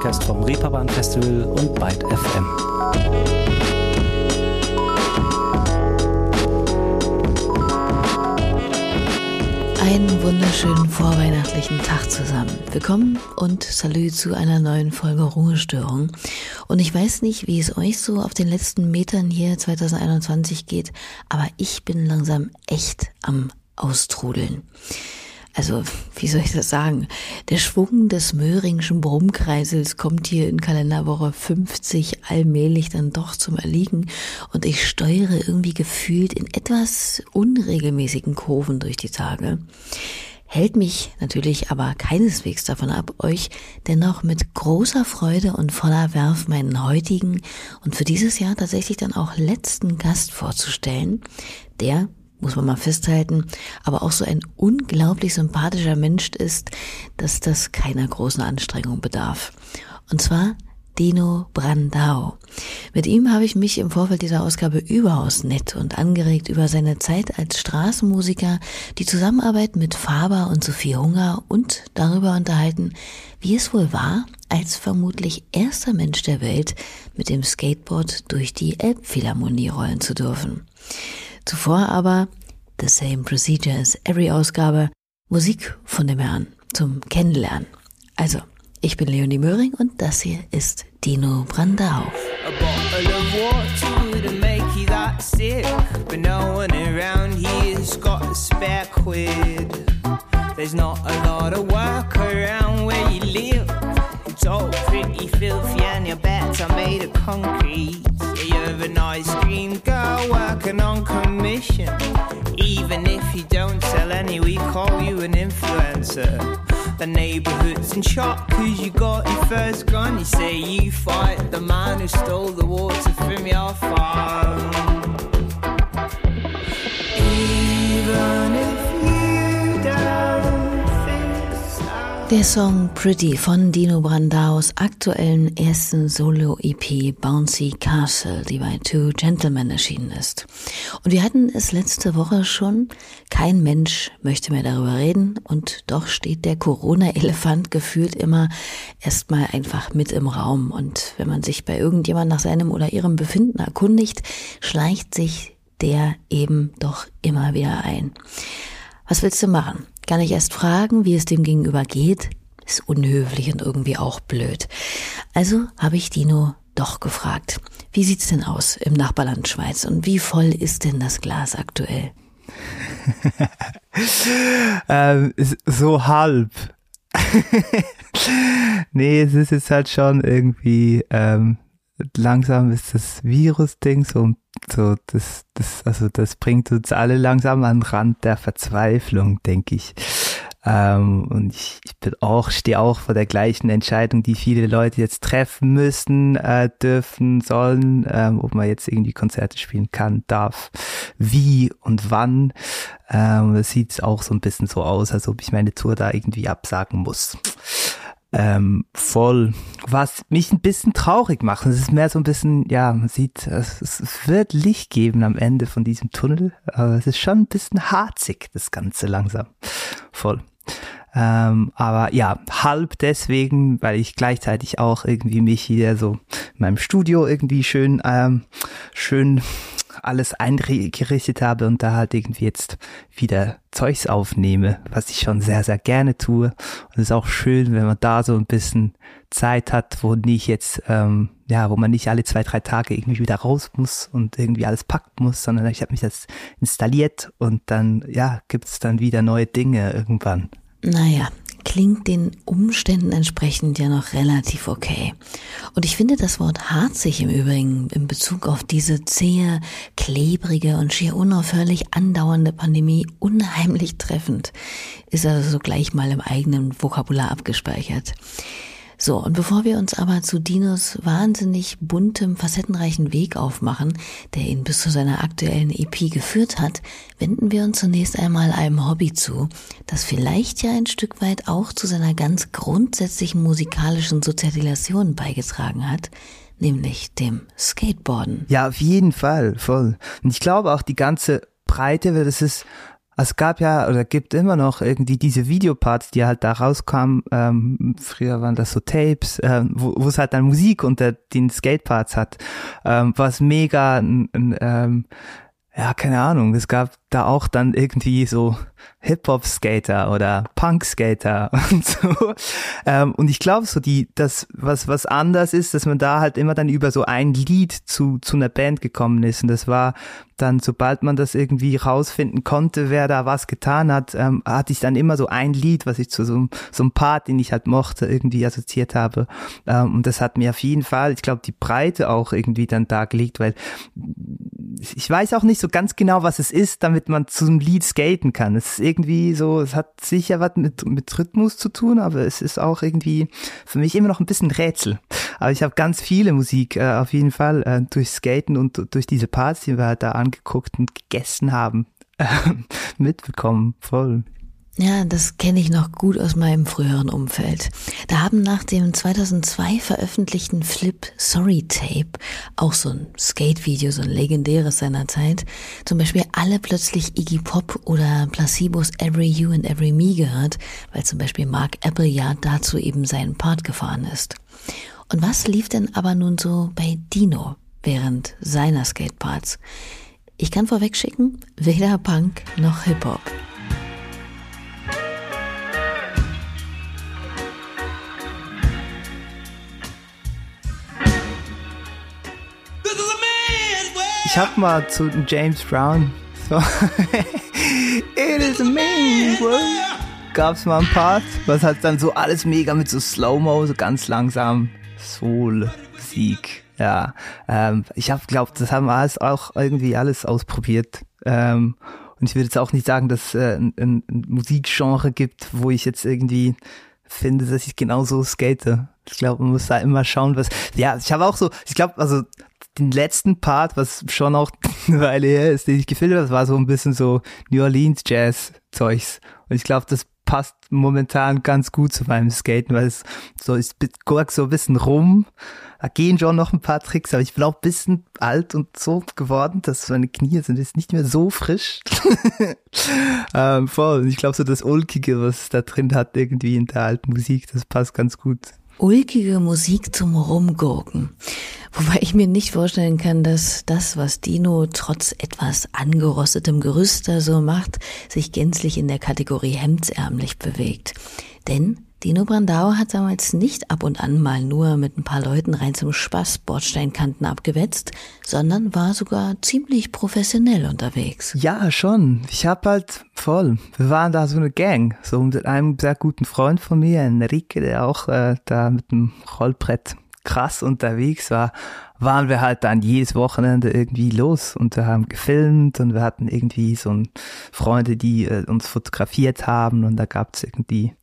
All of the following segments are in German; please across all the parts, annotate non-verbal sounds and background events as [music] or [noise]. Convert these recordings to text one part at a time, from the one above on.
Podcast vom Reeperbahn Festival und Byte FM. Einen wunderschönen vorweihnachtlichen Tag zusammen. Willkommen und Salü zu einer neuen Folge Ruhestörung. Und ich weiß nicht, wie es euch so auf den letzten Metern hier 2021 geht, aber ich bin langsam echt am Austrudeln also wie soll ich das sagen? Der Schwung des Möhringschen Brummkreisels kommt hier in Kalenderwoche 50 allmählich dann doch zum Erliegen und ich steuere irgendwie gefühlt in etwas unregelmäßigen Kurven durch die Tage. Hält mich natürlich aber keineswegs davon ab, euch dennoch mit großer Freude und voller Werf meinen heutigen und für dieses Jahr tatsächlich dann auch letzten Gast vorzustellen, der muss man mal festhalten, aber auch so ein unglaublich sympathischer Mensch ist, dass das keiner großen Anstrengung bedarf. Und zwar Dino Brandau. Mit ihm habe ich mich im Vorfeld dieser Ausgabe überaus nett und angeregt über seine Zeit als Straßenmusiker, die Zusammenarbeit mit Faber und Sophie Hunger und darüber unterhalten, wie es wohl war, als vermutlich erster Mensch der Welt mit dem Skateboard durch die Elbphilharmonie rollen zu dürfen. Zuvor aber The Same Procedure as Every Ausgabe, Musik von dem Herrn zum Kennenlernen. Also, ich bin Leonie Möhring und das hier ist Dino Brandau. There's not a lot of work around where you live. It's pretty filthy and your beds are made of concrete. You're an ice cream girl working on commission. Even if you don't sell any, we call you an influencer. The neighborhood's in shock cause you got your first gun. You say you fight the man who stole the water from your farm. Even if Der Song Pretty von Dino Brandaus aktuellen ersten Solo-EP Bouncy Castle, die bei Two Gentlemen erschienen ist. Und wir hatten es letzte Woche schon, kein Mensch möchte mehr darüber reden und doch steht der Corona-Elefant gefühlt immer erstmal einfach mit im Raum. Und wenn man sich bei irgendjemand nach seinem oder ihrem Befinden erkundigt, schleicht sich der eben doch immer wieder ein. Was willst du machen? Gar nicht erst fragen, wie es dem gegenüber geht, ist unhöflich und irgendwie auch blöd. Also habe ich Dino doch gefragt. Wie sieht's denn aus im Nachbarland Schweiz und wie voll ist denn das Glas aktuell? [laughs] ähm, so halb. [laughs] nee, es ist jetzt halt schon irgendwie ähm, langsam ist das Virus-Ding so, so das, das, also das bringt uns alle langsam an den Rand der Verzweiflung, denke ich. Ähm, und ich, ich bin auch, stehe auch vor der gleichen Entscheidung, die viele Leute jetzt treffen müssen, äh, dürfen, sollen, ähm, ob man jetzt irgendwie Konzerte spielen kann, darf, wie und wann. Ähm, das sieht auch so ein bisschen so aus, als ob ich meine Tour da irgendwie absagen muss ähm, voll, was mich ein bisschen traurig macht. Es ist mehr so ein bisschen, ja, man sieht, es, es wird Licht geben am Ende von diesem Tunnel, aber es ist schon ein bisschen harzig, das Ganze langsam. Voll. Ähm, aber ja, halb deswegen, weil ich gleichzeitig auch irgendwie mich hier so in meinem Studio irgendwie schön, ähm, schön alles eingerichtet habe und da halt irgendwie jetzt wieder Zeugs aufnehme, was ich schon sehr, sehr gerne tue. Und es ist auch schön, wenn man da so ein bisschen Zeit hat, wo nicht jetzt, ähm, ja, wo man nicht alle zwei, drei Tage irgendwie wieder raus muss und irgendwie alles packen muss, sondern ich habe mich das installiert und dann, ja, gibt's dann wieder neue Dinge irgendwann. Naja, klingt den Umständen entsprechend ja noch relativ okay. Und ich finde das Wort harzig im Übrigen in Bezug auf diese zähe, klebrige und schier unaufhörlich andauernde Pandemie unheimlich treffend. Ist also gleich mal im eigenen Vokabular abgespeichert. So, und bevor wir uns aber zu Dinos wahnsinnig buntem, facettenreichen Weg aufmachen, der ihn bis zu seiner aktuellen EP geführt hat, wenden wir uns zunächst einmal einem Hobby zu, das vielleicht ja ein Stück weit auch zu seiner ganz grundsätzlichen musikalischen Sozialisation beigetragen hat, nämlich dem Skateboarden. Ja, auf jeden Fall, voll. Und ich glaube auch die ganze Breite, weil das ist es gab ja oder gibt immer noch irgendwie diese Videoparts, die halt da rauskamen. Ähm, früher waren das so Tapes, ähm, wo es halt dann Musik unter den Skateparts hat, ähm, was mega, ähm, ja keine Ahnung. Es gab da auch dann irgendwie so Hip-Hop-Skater oder Punk-Skater [laughs] und so. Ähm, und ich glaube so die, das, was, was anders ist, dass man da halt immer dann über so ein Lied zu, zu einer Band gekommen ist. Und das war dann, sobald man das irgendwie rausfinden konnte, wer da was getan hat, ähm, hatte ich dann immer so ein Lied, was ich zu so, so einem Part, den ich halt mochte, irgendwie assoziiert habe. Ähm, und das hat mir auf jeden Fall, ich glaube, die Breite auch irgendwie dann dargelegt, weil ich weiß auch nicht so ganz genau, was es ist, damit man zu einem Lied skaten kann. Es ist irgendwie so, es hat sicher was mit, mit Rhythmus zu tun, aber es ist auch irgendwie für mich immer noch ein bisschen Rätsel. Aber ich habe ganz viele Musik äh, auf jeden Fall äh, durch Skaten und durch diese Parts, die wir halt da angeguckt und gegessen haben, [laughs] mitbekommen. Voll. Ja, das kenne ich noch gut aus meinem früheren Umfeld. Da haben nach dem 2002 veröffentlichten Flip Sorry Tape, auch so ein Skate-Video, so ein legendäres seiner Zeit, zum Beispiel alle plötzlich Iggy Pop oder Placebos Every You and Every Me gehört, weil zum Beispiel Mark Appleyard dazu eben seinen Part gefahren ist. Und was lief denn aber nun so bei Dino während seiner Skateparts? Ich kann vorwegschicken, weder Punk noch Hip-Hop. Ich hab mal zu James Brown so [laughs] It is mean world gab's mal ein Part, was hat dann so alles mega mit so Slow-Mo, so ganz langsam Soul, Sieg. Ja, ähm, ich habe glaubt, das haben wir alles auch irgendwie alles ausprobiert. Ähm, und ich würde jetzt auch nicht sagen, dass äh, ein, ein Musikgenre gibt, wo ich jetzt irgendwie finde, dass ich genauso skate. Ich glaube, man muss da immer schauen, was. Ja, ich habe auch so, ich glaube, also den letzten Part, was schon auch [laughs] eine Weile her ist, den ich gefilmt habe, war so ein bisschen so New Orleans Jazz Zeugs. Und ich glaube, das passt momentan ganz gut zu meinem Skaten, weil es so ist so ein bisschen rum. Da gehen schon noch ein paar Tricks, aber ich bin auch ein bisschen alt und so geworden, dass meine Knie sind jetzt nicht mehr so frisch. [laughs] ähm, voll. Ich glaube so das Ulkige, was da drin hat, irgendwie in der alten Musik, das passt ganz gut ulkige Musik zum Rumgurken. Wobei ich mir nicht vorstellen kann, dass das, was Dino trotz etwas angerostetem Gerüst da so macht, sich gänzlich in der Kategorie hemdsärmlich bewegt. Denn Dino Brandau hat damals nicht ab und an mal nur mit ein paar Leuten rein zum Spaß Bordsteinkanten abgewetzt, sondern war sogar ziemlich professionell unterwegs. Ja, schon. Ich hab halt voll. Wir waren da so eine Gang, so mit einem sehr guten Freund von mir, Enrique, der auch äh, da mit dem Rollbrett krass unterwegs war, waren wir halt dann jedes Wochenende irgendwie los und wir haben gefilmt und wir hatten irgendwie so ein Freunde, die äh, uns fotografiert haben und da gab's irgendwie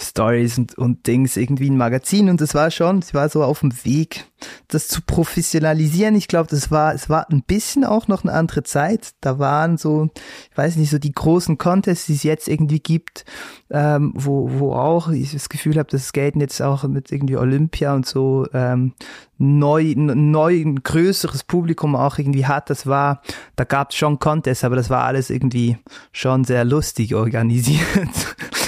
Stories und, und Dings, irgendwie ein Magazin und das war schon, es war so auf dem Weg, das zu professionalisieren. Ich glaube, das war, es war ein bisschen auch noch eine andere Zeit. Da waren so, ich weiß nicht, so die großen Contests, die es jetzt irgendwie gibt, ähm, wo, wo auch ich das Gefühl habe, dass Skaten jetzt auch mit irgendwie Olympia und so ähm, neu, neu ein größeres Publikum auch irgendwie hat. Das war, da gab es schon Contests, aber das war alles irgendwie schon sehr lustig organisiert. [laughs]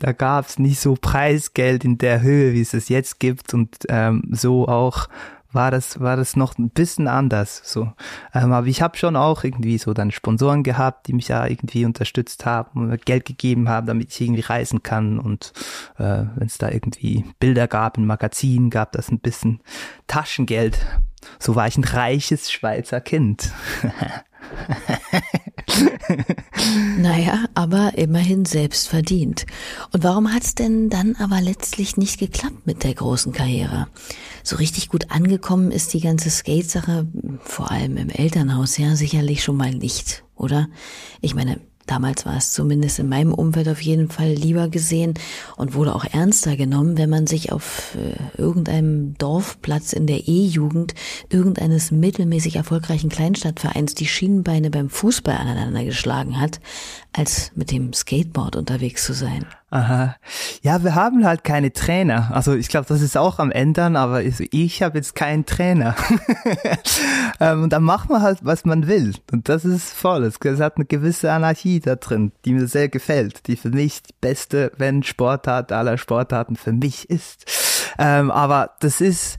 da gab es nicht so Preisgeld in der Höhe, wie es es jetzt gibt. Und ähm, so auch war das war das noch ein bisschen anders so. Ähm, aber ich habe schon auch irgendwie so dann Sponsoren gehabt die mich ja irgendwie unterstützt haben und Geld gegeben haben damit ich irgendwie reisen kann. Und äh, wenn es da irgendwie Bilder gab in Magazinen gab das ein bisschen Taschengeld. So war ich ein reiches Schweizer Kind [laughs] [laughs] naja, aber immerhin selbst verdient. Und warum hat's denn dann aber letztlich nicht geklappt mit der großen Karriere? So richtig gut angekommen ist die ganze Skate-Sache, vor allem im Elternhaus ja, sicherlich schon mal nicht, oder? Ich meine, Damals war es zumindest in meinem Umfeld auf jeden Fall lieber gesehen und wurde auch ernster genommen, wenn man sich auf äh, irgendeinem Dorfplatz in der E-Jugend irgendeines mittelmäßig erfolgreichen Kleinstadtvereins die Schienenbeine beim Fußball aneinander geschlagen hat, als mit dem Skateboard unterwegs zu sein. Aha. Ja, wir haben halt keine Trainer. Also ich glaube, das ist auch am Ändern, aber ich habe jetzt keinen Trainer. [laughs] ähm, und dann macht man halt, was man will. Und das ist voll. Es hat eine gewisse Anarchie da drin, die mir sehr gefällt, die für mich die beste, wenn Sportart aller Sportarten für mich ist. Ähm, aber das ist,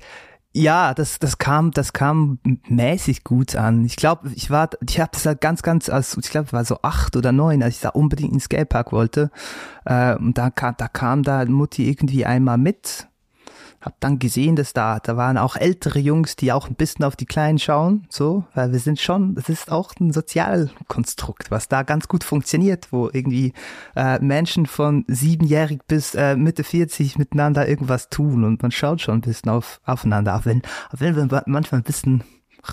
ja, das, das kam, das kam mäßig gut an. Ich glaube, ich war, ich habe das halt ganz, ganz, als ich glaube, war so acht oder neun, als ich da unbedingt ins Skatepark wollte. Äh, und da kam, da kam da Mutti irgendwie einmal mit hab dann gesehen, dass da, da waren auch ältere Jungs, die auch ein bisschen auf die Kleinen schauen, so, weil wir sind schon, das ist auch ein Sozialkonstrukt, was da ganz gut funktioniert, wo irgendwie äh, Menschen von siebenjährig bis äh, Mitte 40 miteinander irgendwas tun und man schaut schon ein bisschen auf, aufeinander, auch wenn, auch wenn wir manchmal ein bisschen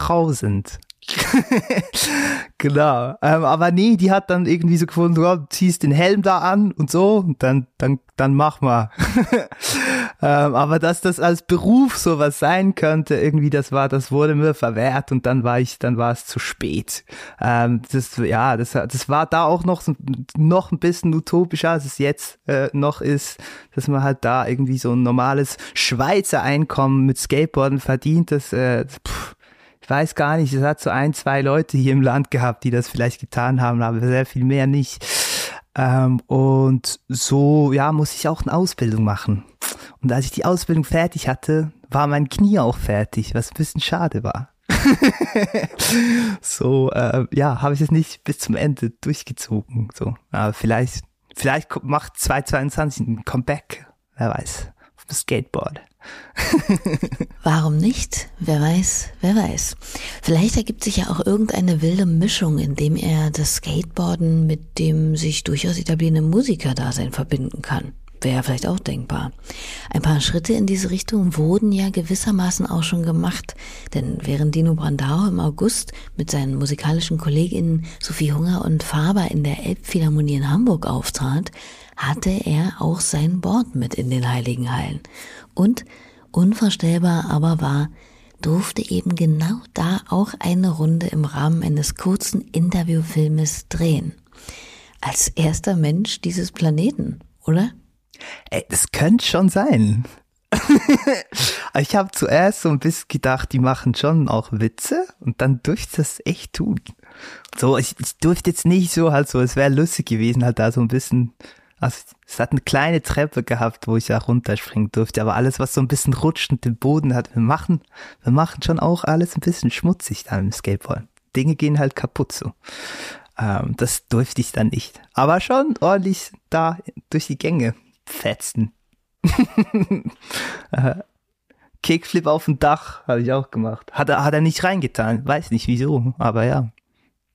rau sind. [laughs] genau. Ähm, aber nee, die hat dann irgendwie so gefunden, oh, ziehst den Helm da an und so und dann, dann, dann mach mal. [laughs] ähm, aber dass das als Beruf sowas sein könnte, irgendwie, das war, das wurde mir verwehrt und dann war ich, dann war es zu spät. Ähm, das, ja, das, das war da auch noch, noch ein bisschen utopischer, als es jetzt äh, noch ist, dass man halt da irgendwie so ein normales Schweizer Einkommen mit Skateboarden verdient, das, äh, pff, weiß gar nicht, es hat so ein, zwei Leute hier im Land gehabt, die das vielleicht getan haben, aber sehr viel mehr nicht. Ähm, und so, ja, muss ich auch eine Ausbildung machen. Und als ich die Ausbildung fertig hatte, war mein Knie auch fertig, was ein bisschen schade war. [laughs] so, äh, ja, habe ich es nicht bis zum Ende durchgezogen. So, aber vielleicht, vielleicht macht 2022 ein Comeback. Wer weiß. Auf dem Skateboard. [laughs] Warum nicht? Wer weiß, wer weiß. Vielleicht ergibt sich ja auch irgendeine wilde Mischung, indem er das Skateboarden mit dem sich durchaus etablierenden Musikerdasein verbinden kann. Wäre vielleicht auch denkbar. Ein paar Schritte in diese Richtung wurden ja gewissermaßen auch schon gemacht, denn während Dino Brandau im August mit seinen musikalischen Kolleginnen Sophie Hunger und Faber in der Elbphilharmonie in Hamburg auftrat, hatte er auch sein Board mit in den Heiligen Hallen. Und, unvorstellbar aber war, durfte eben genau da auch eine Runde im Rahmen eines kurzen Interviewfilmes drehen. Als erster Mensch dieses Planeten, oder? Ey, das könnte schon sein. [laughs] ich habe zuerst so ein bisschen gedacht, die machen schon auch Witze und dann durfte das echt tun. So, ich, ich durfte jetzt nicht so halt so, es wäre lustig gewesen, halt da so ein bisschen also es hat eine kleine Treppe gehabt, wo ich da runterspringen durfte, aber alles, was so ein bisschen rutscht und den Boden hat, wir machen, wir machen schon auch alles ein bisschen schmutzig da im Skateboard. Dinge gehen halt kaputt so. Ähm, das durfte ich dann nicht. Aber schon ordentlich da durch die Gänge fetzen. [laughs] Äh, Kickflip auf dem Dach habe ich auch gemacht. Hat er, hat er nicht reingetan. Weiß nicht wieso, aber ja.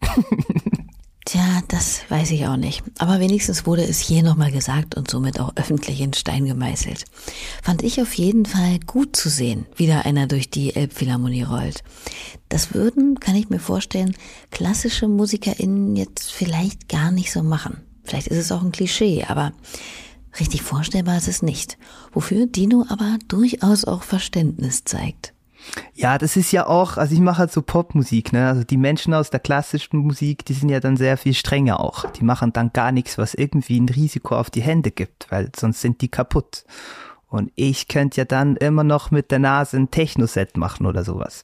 [laughs] Tja, das weiß ich auch nicht. Aber wenigstens wurde es hier nochmal gesagt und somit auch öffentlich in Stein gemeißelt. Fand ich auf jeden Fall gut zu sehen, wie da einer durch die Elbphilharmonie rollt. Das würden, kann ich mir vorstellen, klassische MusikerInnen jetzt vielleicht gar nicht so machen. Vielleicht ist es auch ein Klischee, aber richtig vorstellbar ist es nicht. Wofür Dino aber durchaus auch Verständnis zeigt. Ja, das ist ja auch, also ich mache halt so Popmusik, ne? Also die Menschen aus der klassischen Musik, die sind ja dann sehr viel strenger auch. Die machen dann gar nichts, was irgendwie ein Risiko auf die Hände gibt, weil sonst sind die kaputt. Und ich könnte ja dann immer noch mit der Nase ein Techno-Set machen oder sowas.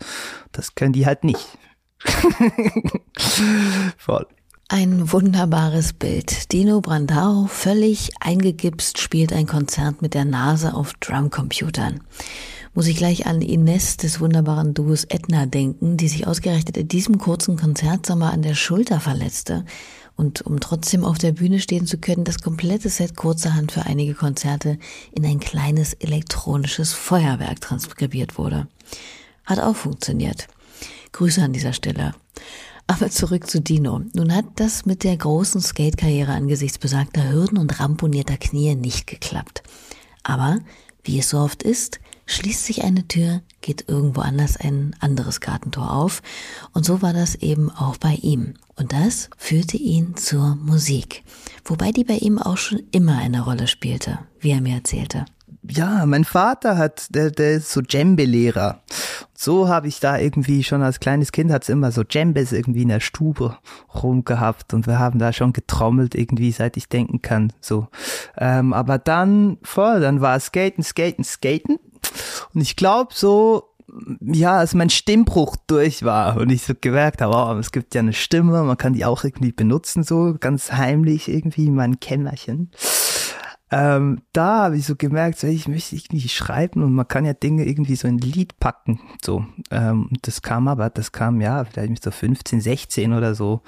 Das können die halt nicht. [laughs] Voll. Ein wunderbares Bild. Dino Brandao, völlig eingegipst, spielt ein Konzert mit der Nase auf Drumcomputern muss ich gleich an Ines des wunderbaren Duos Edna denken, die sich ausgerechnet in diesem kurzen Konzertsommer an der Schulter verletzte und um trotzdem auf der Bühne stehen zu können, das komplette Set kurzerhand für einige Konzerte in ein kleines elektronisches Feuerwerk transkribiert wurde. Hat auch funktioniert. Grüße an dieser Stelle. Aber zurück zu Dino. Nun hat das mit der großen Skate-Karriere angesichts besagter Hürden und ramponierter Knie nicht geklappt. Aber, wie es so oft ist, schließt sich eine Tür, geht irgendwo anders ein anderes Gartentor auf. Und so war das eben auch bei ihm. Und das führte ihn zur Musik. Wobei die bei ihm auch schon immer eine Rolle spielte, wie er mir erzählte. ja, mein Vater hat, der, der ist so Djembe-Lehrer. So habe ich da irgendwie schon als kleines Kind hat's immer so Djembes irgendwie in der Stube rumgehabt und wir haben da schon getrommelt irgendwie, seit ich denken kann. So, ähm, aber dann voll, dann war Skaten, Skaten, Skaten und ich glaube so ja, als mein Stimmbruch durch war und ich so gemerkt habe, oh, es gibt ja eine Stimme, man kann die auch irgendwie benutzen, so ganz heimlich irgendwie in meinem Kämmerchen ähm, da habe ich so gemerkt, so, ich möchte irgendwie schreiben und man kann ja Dinge irgendwie so in ein Lied packen. So, ähm, das kam aber, das kam ja vielleicht mit so 15, 16 oder so.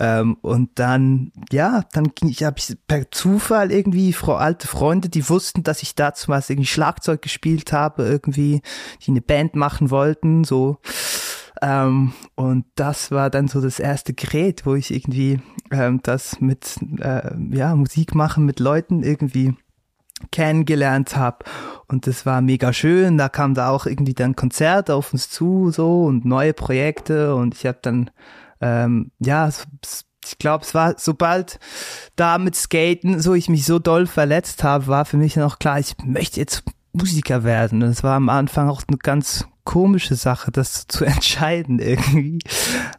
Ähm, und dann, ja, dann ging ich, habe ich per Zufall irgendwie Frau alte Freunde, die wussten, dass ich dazu was irgendwie Schlagzeug gespielt habe, irgendwie, die eine Band machen wollten, so. Ähm, und das war dann so das erste Gerät, wo ich irgendwie ähm, das mit äh, ja Musik machen mit Leuten irgendwie kennengelernt habe und das war mega schön. Da kam da auch irgendwie dann Konzerte auf uns zu so und neue Projekte und ich habe dann ähm, ja ich glaube, es war sobald da mit Skaten, so ich mich so doll verletzt habe, war für mich noch klar, ich möchte jetzt Musiker werden. Und es war am Anfang auch eine ganz komische Sache, das zu [laughs] entscheiden irgendwie.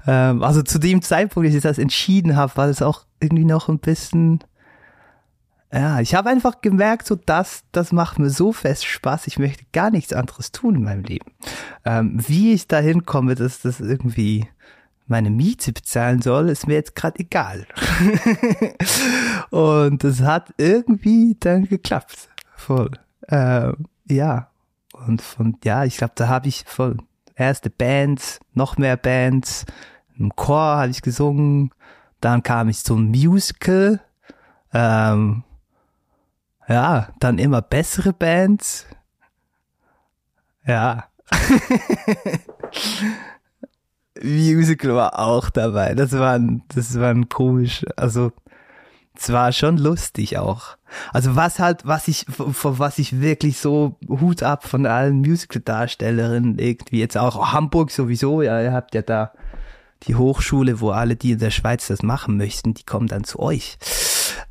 Ähm, also zu dem Zeitpunkt, als ich das entschieden habe, war das auch irgendwie noch ein bisschen. Ja, ich habe einfach gemerkt, so das, das macht mir so fest Spaß. Ich möchte gar nichts anderes tun in meinem Leben. Ähm, wie ich dahin komme, dass das irgendwie meine Miete bezahlen soll, ist mir jetzt gerade egal. [laughs] Und es hat irgendwie dann geklappt. Voll. Ähm, ja, und von, ja, ich glaube, da habe ich von erste Bands, noch mehr Bands, im Chor habe ich gesungen, dann kam ich zum Musical, ähm, ja, dann immer bessere Bands, ja. [laughs] Musical war auch dabei. Das war das war komisch, also es war schon lustig auch. Also was halt, was ich, vor was ich wirklich so Hut ab von allen Musical-Darstellerinnen irgendwie jetzt auch Hamburg sowieso, ja, ihr habt ja da die Hochschule, wo alle, die in der Schweiz das machen möchten, die kommen dann zu euch.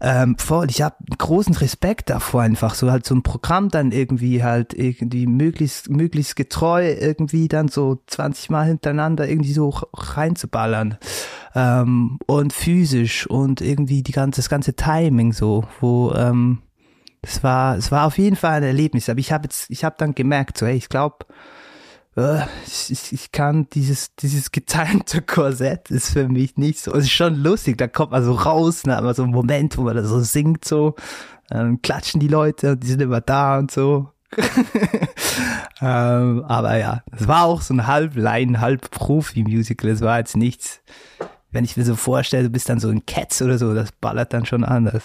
Ähm, voll, ich habe großen Respekt davor einfach, so halt so ein Programm dann irgendwie halt irgendwie möglichst, möglichst getreu irgendwie dann so 20 Mal hintereinander irgendwie so reinzuballern. Ähm, und physisch und irgendwie die ganze, das ganze Timing so, wo ähm, es war, es war auf jeden Fall ein Erlebnis. Aber ich habe jetzt, ich habe dann gemerkt, so, hey, ich glaube, äh, ich, ich kann dieses, dieses getimte Korsett ist für mich nicht so. Es ist schon lustig, da kommt man so raus, ne, aber so ein Moment, wo man da so singt, so, dann klatschen die Leute, die sind immer da und so. [laughs] ähm, aber ja, es war auch so ein halb Laien, halb Profi-Musical. Es war jetzt nichts, wenn ich mir so vorstelle, du bist dann so in Cats oder so, das ballert dann schon anders.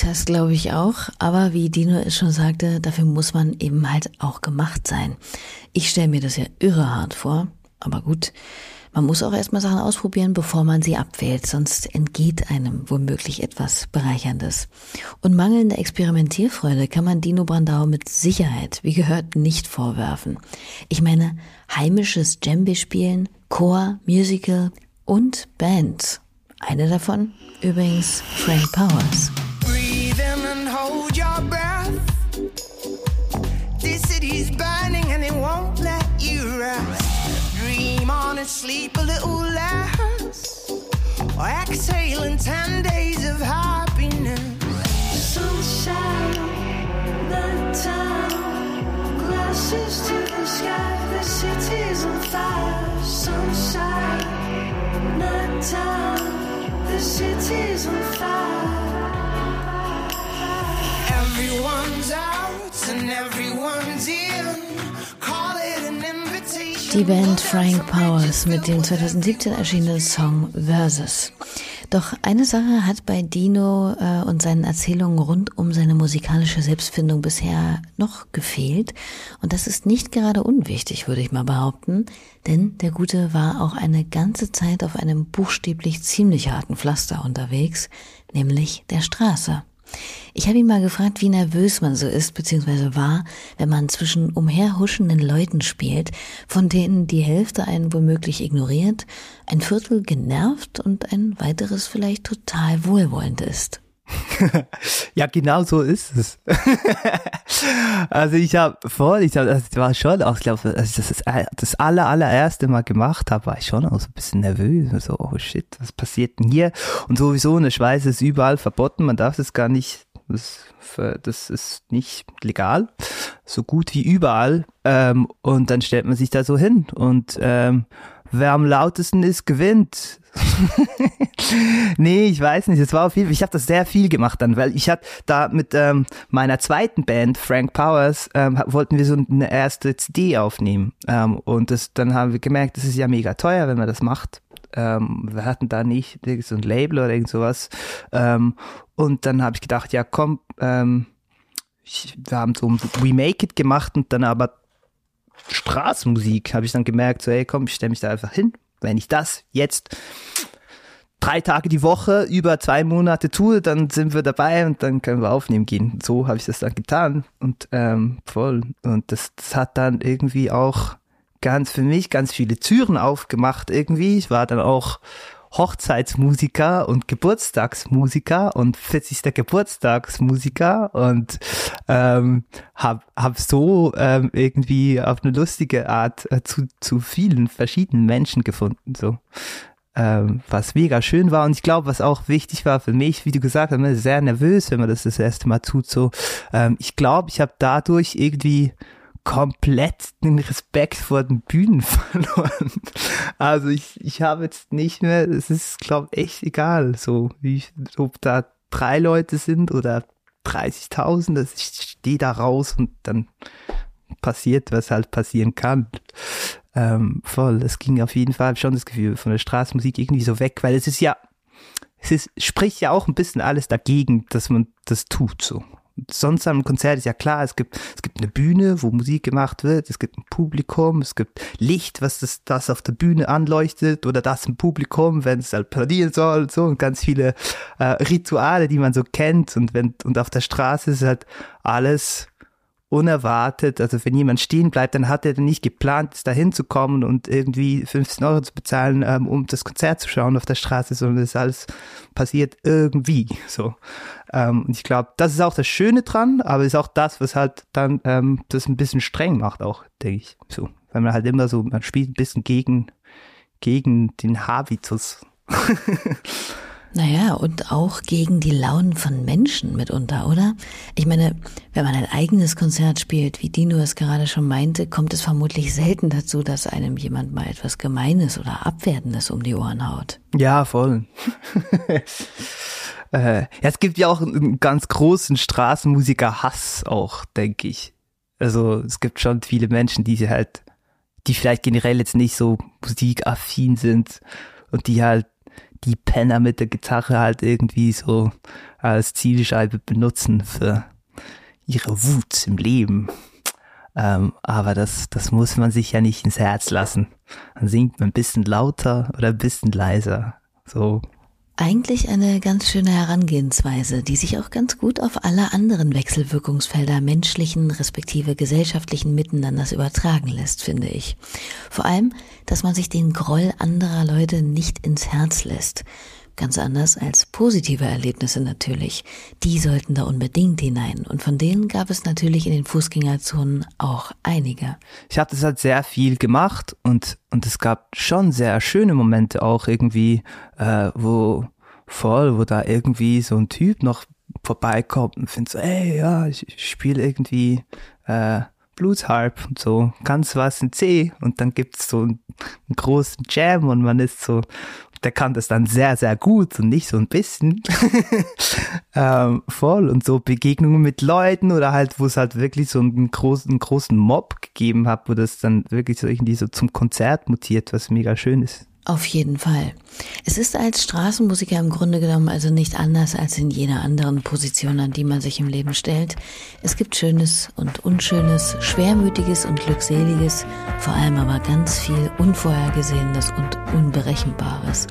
Das glaube ich auch, aber wie Dino es schon sagte, dafür muss man eben halt auch gemacht sein. Ich stelle mir das ja irre hart vor, aber gut, man muss auch erstmal Sachen ausprobieren, bevor man sie abwählt, sonst entgeht einem womöglich etwas Bereicherndes. Und mangelnde Experimentierfreude kann man Dino Brandau mit Sicherheit, wie gehört, nicht vorwerfen. Ich meine, heimisches Djembe spielen, Chor, Musical, und Bands. Eine davon übrigens Frank Powers. Sleep a little less. Or exhale in ten days of happiness. Sunshine, nighttime, glasses to the sky. The city's on fire. Sunshine. time, the city's on fire. Everyone's out and everyone's in. Die Band Frank Powers mit dem 2017 erschienenen Song Versus. Doch eine Sache hat bei Dino äh, und seinen Erzählungen rund um seine musikalische Selbstfindung bisher noch gefehlt. Und das ist nicht gerade unwichtig, würde ich mal behaupten. Denn der Gute war auch eine ganze Zeit auf einem buchstäblich ziemlich harten Pflaster unterwegs, nämlich der Straße. Ich habe ihn mal gefragt, wie nervös man so ist bzw. war, wenn man zwischen umherhuschenden Leuten spielt, von denen die Hälfte einen womöglich ignoriert, ein Viertel genervt und ein weiteres vielleicht total wohlwollend ist. [laughs] ja, genau so ist es. [laughs] also ich habe voll, ich habe, das war schon auch, ich glaube, als ich das das aller, allererste Mal gemacht habe, war ich schon auch so ein bisschen nervös. So, oh shit, was passiert denn hier? Und sowieso eine Schweiß ist überall verboten, man darf es gar nicht, das, das ist nicht legal, so gut wie überall. Ähm, und dann stellt man sich da so hin und ähm, wer am lautesten ist, gewinnt. [laughs] nee, ich weiß nicht. Es war auf jeden Fall, ich habe das sehr viel gemacht dann, weil ich hatte da mit ähm, meiner zweiten Band, Frank Powers, ähm, wollten wir so eine erste CD aufnehmen. Ähm, und das, dann haben wir gemerkt, das ist ja mega teuer, wenn man das macht. Ähm, wir hatten da nicht so ein Label oder irgend sowas. Ähm, und dann habe ich gedacht, ja komm, ähm, ich, wir haben so ein We Make It gemacht und dann aber Straßenmusik habe ich dann gemerkt, so, hey, komm, ich stelle mich da einfach hin. Wenn ich das jetzt drei Tage die Woche über zwei Monate tue, dann sind wir dabei und dann können wir aufnehmen gehen. So habe ich das dann getan und ähm, voll. Und das, das hat dann irgendwie auch ganz für mich ganz viele Türen aufgemacht irgendwie. Ich war dann auch Hochzeitsmusiker und Geburtstagsmusiker und 40. Geburtstagsmusiker und ähm, hab, hab so ähm, irgendwie auf eine lustige Art äh, zu, zu vielen verschiedenen Menschen gefunden. So. Ähm, was mega schön war und ich glaube, was auch wichtig war für mich, wie du gesagt hast, man ist sehr nervös, wenn man das das erste Mal tut. So, ähm, ich glaube, ich habe dadurch irgendwie komplett den Respekt vor den Bühnen [laughs] verloren. Also ich, ich habe jetzt nicht mehr, es ist, glaube echt egal, so wie, ob da drei Leute sind oder 30.000, ich stehe da raus und dann passiert, was halt passieren kann. Ähm, voll, es ging auf jeden Fall schon das Gefühl von der Straßenmusik irgendwie so weg, weil es ist ja, es ist, spricht ja auch ein bisschen alles dagegen, dass man das tut, so sonst am Konzert ist ja klar, es gibt, es gibt eine Bühne, wo Musik gemacht wird, es gibt ein Publikum, es gibt Licht, was das, das auf der Bühne anleuchtet oder das im Publikum, wenn es halt parodieren soll und so und ganz viele äh, Rituale, die man so kennt und wenn, und auf der Straße ist halt alles unerwartet. Also wenn jemand stehen bleibt, dann hat er nicht geplant, dahin zu kommen und irgendwie 15 Euro zu bezahlen, ähm, um das Konzert zu schauen auf der Straße, sondern ist alles passiert irgendwie so. Ähm, und ich glaube, das ist auch das Schöne dran, aber ist auch das, was halt dann ähm, das ein bisschen streng macht auch, denke ich. So, weil man halt immer so, man spielt ein bisschen gegen, gegen den Habitus. [laughs] Naja, und auch gegen die Launen von Menschen mitunter, oder? Ich meine, wenn man ein eigenes Konzert spielt, wie Dino es gerade schon meinte, kommt es vermutlich selten dazu, dass einem jemand mal etwas Gemeines oder Abwertendes um die Ohren haut. Ja, voll. [laughs] äh, ja, es gibt ja auch einen ganz großen Straßenmusiker-Hass auch, denke ich. Also es gibt schon viele Menschen, die halt, die vielleicht generell jetzt nicht so musikaffin sind und die halt die Penner mit der Gitarre halt irgendwie so als Zielscheibe benutzen für ihre Wut im Leben. Ähm, aber das, das muss man sich ja nicht ins Herz lassen. Dann singt man ein bisschen lauter oder ein bisschen leiser. So eigentlich eine ganz schöne Herangehensweise, die sich auch ganz gut auf alle anderen Wechselwirkungsfelder menschlichen respektive gesellschaftlichen Miteinanders übertragen lässt, finde ich. Vor allem, dass man sich den Groll anderer Leute nicht ins Herz lässt. Ganz anders als positive Erlebnisse natürlich. Die sollten da unbedingt hinein. Und von denen gab es natürlich in den Fußgängerzonen auch einige. Ich habe das halt sehr viel gemacht und, und es gab schon sehr schöne Momente auch irgendwie, äh, wo voll, wo da irgendwie so ein Typ noch vorbeikommt und findet so, ey, ja, ich, ich spiele irgendwie äh, Bluesharp und so, ganz was in C und dann gibt's so einen, einen großen Jam und man ist so, der kann das dann sehr, sehr gut und nicht so ein bisschen [laughs] ähm, voll und so Begegnungen mit Leuten oder halt, wo es halt wirklich so einen großen, einen großen Mob gegeben hat, wo das dann wirklich so irgendwie so zum Konzert mutiert, was mega schön ist. Auf jeden Fall. Es ist als Straßenmusiker im Grunde genommen also nicht anders als in jeder anderen Position, an die man sich im Leben stellt. Es gibt Schönes und Unschönes, Schwermütiges und Glückseliges, vor allem aber ganz viel Unvorhergesehenes und Unberechenbares.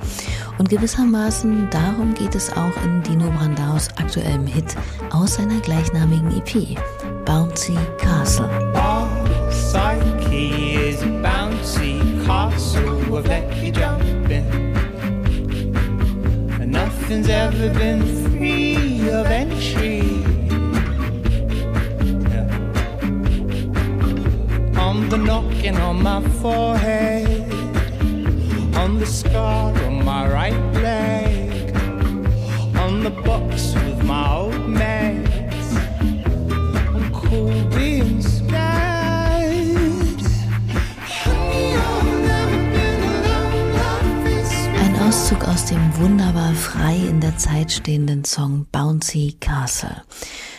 Und gewissermaßen darum geht es auch in Dino Brandaus aktuellem Hit aus seiner gleichnamigen EP, Bouncy Castle. All psyche is bouncy castle of let you jump. And nothing's ever been free. free of entry. Yeah. On the knocking on my forehead, on the scar on my right leg, on the box with my old dem wunderbar frei in der Zeit stehenden Song Bouncy Castle.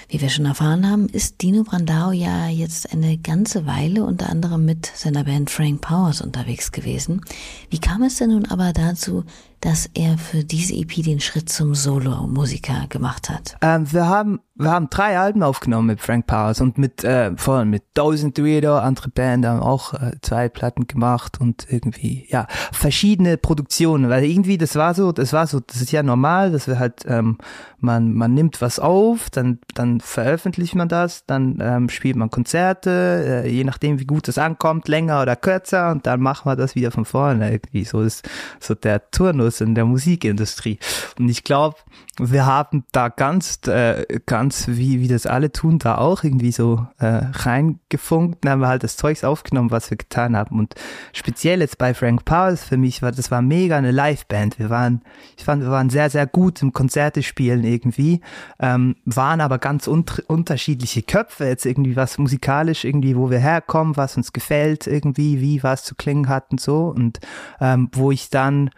Wie wir schon erfahren haben, ist Dino Brandao ja jetzt eine ganze Weile unter anderem mit seiner Band Frank Powers unterwegs gewesen. Wie kam es denn nun aber dazu, dass er für diese EP den Schritt zum Solo-Musiker gemacht hat? Ähm, wir haben wir haben drei Alben aufgenommen mit Frank Powers und mit äh, vor allem mit Thousand Reader, andere Band haben auch äh, zwei Platten gemacht und irgendwie ja verschiedene Produktionen, weil irgendwie das war so, das war so, das ist ja normal, dass wir halt ähm, man man nimmt was auf, dann dann veröffentlicht man das, dann ähm, spielt man Konzerte, äh, je nachdem wie gut es ankommt, länger oder kürzer und dann machen wir das wieder von vorne irgendwie so ist so der Turnus in der Musikindustrie. Und ich glaube wir haben da ganz, äh, ganz wie, wie das alle tun, da auch irgendwie so äh, reingefunkt, dann haben wir halt das Zeugs aufgenommen, was wir getan haben. Und speziell jetzt bei Frank Powers für mich war, das war mega eine Liveband. Wir waren, ich fand, wir waren sehr, sehr gut im Konzerte spielen irgendwie, ähm, waren aber ganz un unterschiedliche Köpfe jetzt irgendwie, was musikalisch irgendwie, wo wir herkommen, was uns gefällt irgendwie, wie was zu klingen hat und so. Und ähm, wo ich dann,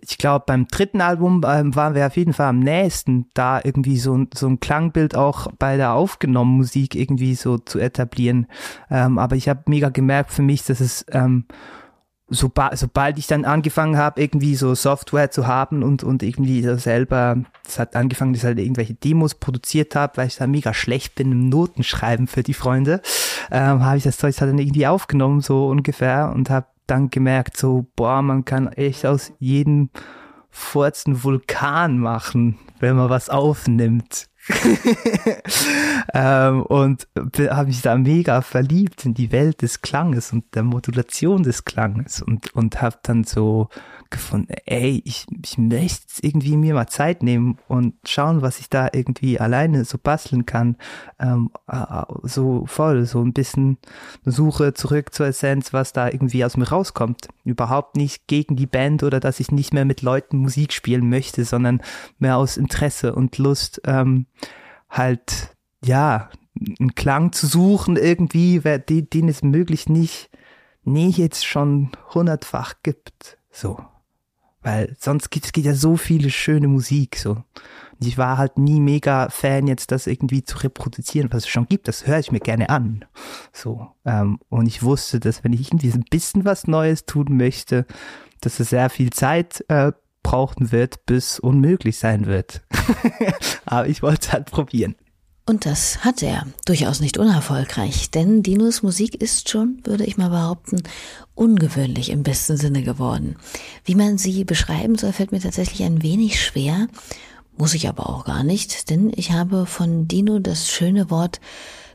ich glaube, beim dritten Album ähm, waren wir auf jeden Fall am nächsten nächsten da irgendwie so, so ein Klangbild auch bei der aufgenommenen Musik irgendwie so zu etablieren. Ähm, aber ich habe mega gemerkt für mich, dass es ähm, sobald, sobald ich dann angefangen habe, irgendwie so Software zu haben und, und irgendwie so selber, es hat angefangen, dass ich halt irgendwelche Demos produziert habe, weil ich da mega schlecht bin im Notenschreiben für die Freunde, ähm, habe ich das Zeug halt dann irgendwie aufgenommen, so ungefähr, und habe dann gemerkt, so, boah, man kann echt aus jedem furzen Vulkan machen, wenn man was aufnimmt. [laughs] ähm, und habe mich da mega verliebt in die Welt des Klanges und der Modulation des Klanges und und habe dann so gefunden, ey, ich, ich möchte irgendwie mir mal Zeit nehmen und schauen, was ich da irgendwie alleine so basteln kann. Ähm, äh, so voll, so ein bisschen Suche zurück zur Essenz, was da irgendwie aus mir rauskommt. Überhaupt nicht gegen die Band oder dass ich nicht mehr mit Leuten Musik spielen möchte, sondern mehr aus Interesse und Lust, ähm, halt, ja, einen Klang zu suchen irgendwie, den, es möglich nicht, nie jetzt schon hundertfach gibt. So. Weil sonst gibt es ja so viele schöne Musik, so. Und ich war halt nie mega Fan, jetzt das irgendwie zu reproduzieren, was es schon gibt. Das höre ich mir gerne an. So. Ähm, und ich wusste, dass wenn ich irgendwie ein bisschen was Neues tun möchte, dass es sehr viel Zeit äh, brauchen wird, bis unmöglich sein wird. [laughs] Aber ich wollte es halt probieren. Und das hat er. Durchaus nicht unerfolgreich. Denn Dinos Musik ist schon, würde ich mal behaupten, ungewöhnlich im besten Sinne geworden. Wie man sie beschreiben soll, fällt mir tatsächlich ein wenig schwer. Muss ich aber auch gar nicht, denn ich habe von Dino das schöne Wort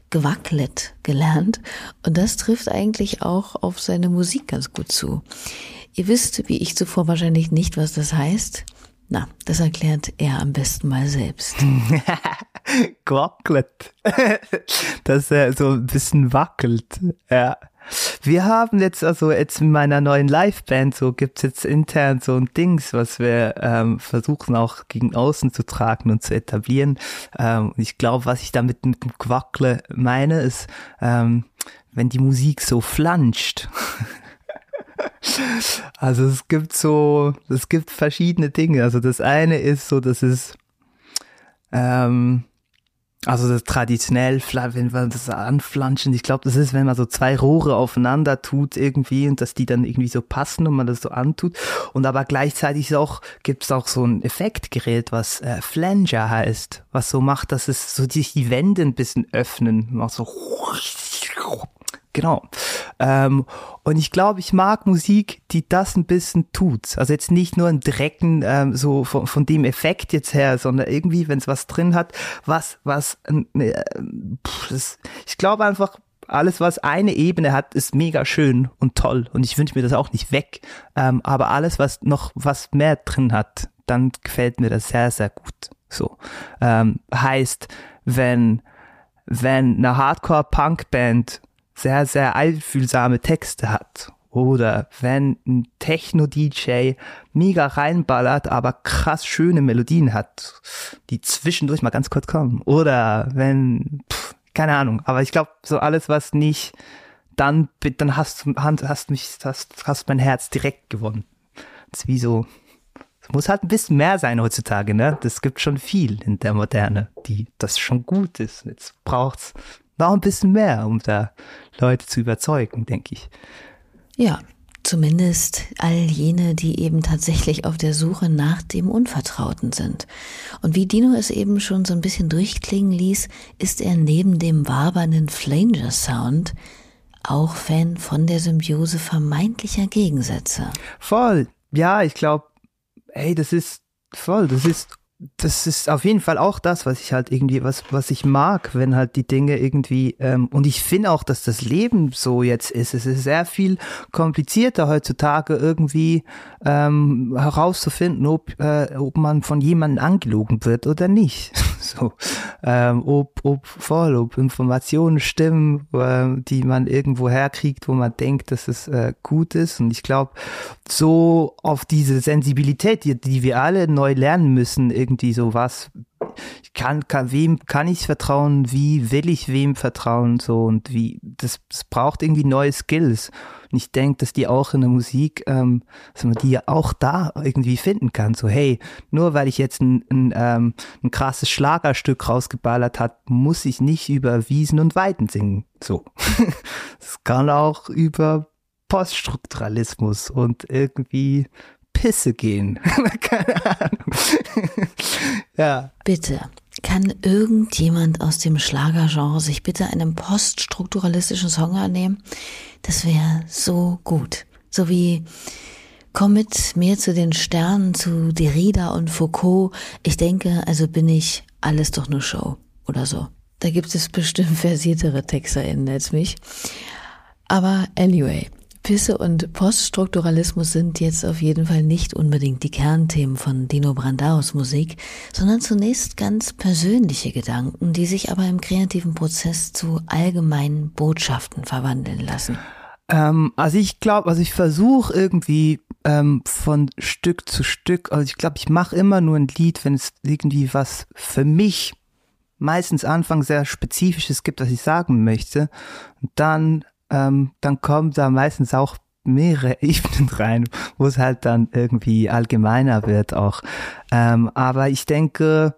gewackelt gelernt. Und das trifft eigentlich auch auf seine Musik ganz gut zu. Ihr wisst, wie ich zuvor wahrscheinlich nicht, was das heißt. Na, das erklärt er am besten mal selbst. [laughs] Gewackelt. [laughs] Dass er so ein bisschen wackelt. Ja. Wir haben jetzt also jetzt in meiner neuen Liveband so gibt's jetzt intern so ein Dings, was wir ähm, versuchen auch gegen außen zu tragen und zu etablieren. Ähm, ich glaube, was ich damit mit dem Quackle meine, ist, ähm, wenn die Musik so flanscht. [laughs] [laughs] Also es gibt so, es gibt verschiedene Dinge. Also das eine ist so, dass es, ähm, also das traditionell, wenn man das anflanschen, ich glaube, das ist, wenn man so zwei Rohre aufeinander tut irgendwie und dass die dann irgendwie so passen und man das so antut. Und aber gleichzeitig auch, gibt es auch so ein Effektgerät, was äh, Flanger heißt, was so macht, dass es so sich die Wände ein bisschen öffnen. Macht so Genau. Ähm, und ich glaube, ich mag Musik, die das ein bisschen tut. Also jetzt nicht nur ein Drecken ähm, so von, von dem Effekt jetzt her, sondern irgendwie, wenn es was drin hat, was, was, äh, pff, das, ich glaube einfach, alles, was eine Ebene hat, ist mega schön und toll. Und ich wünsche mir das auch nicht weg. Ähm, aber alles, was noch was mehr drin hat, dann gefällt mir das sehr, sehr gut. So ähm, heißt, wenn wenn eine Hardcore-Punk-Band sehr sehr einfühlsame Texte hat oder wenn ein Techno-DJ mega reinballert, aber krass schöne Melodien hat, die zwischendurch mal ganz kurz kommen. Oder wenn, pff, keine Ahnung, aber ich glaube, so alles, was nicht, dann, dann hast du, hast mich, hast, hast mein Herz direkt gewonnen. Das ist wie so, es muss halt ein bisschen mehr sein heutzutage, ne? Das gibt schon viel in der Moderne, die, das schon gut ist. Jetzt braucht's noch ein bisschen mehr, um da Leute zu überzeugen, denke ich. Ja, zumindest all jene, die eben tatsächlich auf der Suche nach dem Unvertrauten sind. Und wie Dino es eben schon so ein bisschen durchklingen ließ, ist er neben dem wabernden Flanger-Sound auch Fan von der Symbiose vermeintlicher Gegensätze. Voll. Ja, ich glaube, ey, das ist voll, das ist das ist auf jeden Fall auch das, was ich halt irgendwie, was, was ich mag, wenn halt die Dinge irgendwie, ähm, und ich finde auch, dass das Leben so jetzt ist. Es ist sehr viel komplizierter heutzutage irgendwie ähm, herauszufinden, ob, äh, ob man von jemandem angelogen wird oder nicht. [laughs] so, ähm, ob, ob voll, ob Informationen stimmen, äh, die man irgendwo herkriegt, wo man denkt, dass es äh, gut ist. Und ich glaube, so auf diese Sensibilität, die, die wir alle neu lernen müssen, irgendwie so was kann, kann wem kann ich vertrauen, wie will ich wem vertrauen so und wie das, das braucht irgendwie neue Skills und ich denke, dass die auch in der Musik, ähm, dass man die ja auch da irgendwie finden kann. So hey, nur weil ich jetzt ein, ein, ähm, ein krasses Schlagerstück rausgeballert hat, muss ich nicht über Wiesen und Weiden singen. So, [laughs] es kann auch über Poststrukturalismus und irgendwie Pisse gehen. [laughs] Keine Ahnung. ja. Bitte, kann irgendjemand aus dem Schlagergenre sich bitte einem poststrukturalistischen Song annehmen? Das wäre so gut. So wie Komm mit mir zu den Sternen, zu Derrida und Foucault. Ich denke, also bin ich alles doch nur Show oder so. Da gibt es bestimmt versiertere TexterInnen als mich. Aber anyway, Pisse und Poststrukturalismus sind jetzt auf jeden Fall nicht unbedingt die Kernthemen von Dino Brandaus Musik, sondern zunächst ganz persönliche Gedanken, die sich aber im kreativen Prozess zu allgemeinen Botschaften verwandeln lassen. Ähm, also ich glaube, also ich versuche irgendwie ähm, von Stück zu Stück, also ich glaube, ich mache immer nur ein Lied, wenn es irgendwie was für mich meistens Anfang sehr Spezifisches gibt, was ich sagen möchte. Und dann ähm, dann kommt da meistens auch mehrere [laughs] Ebenen rein, wo es halt dann irgendwie allgemeiner wird auch. Ähm, aber ich denke,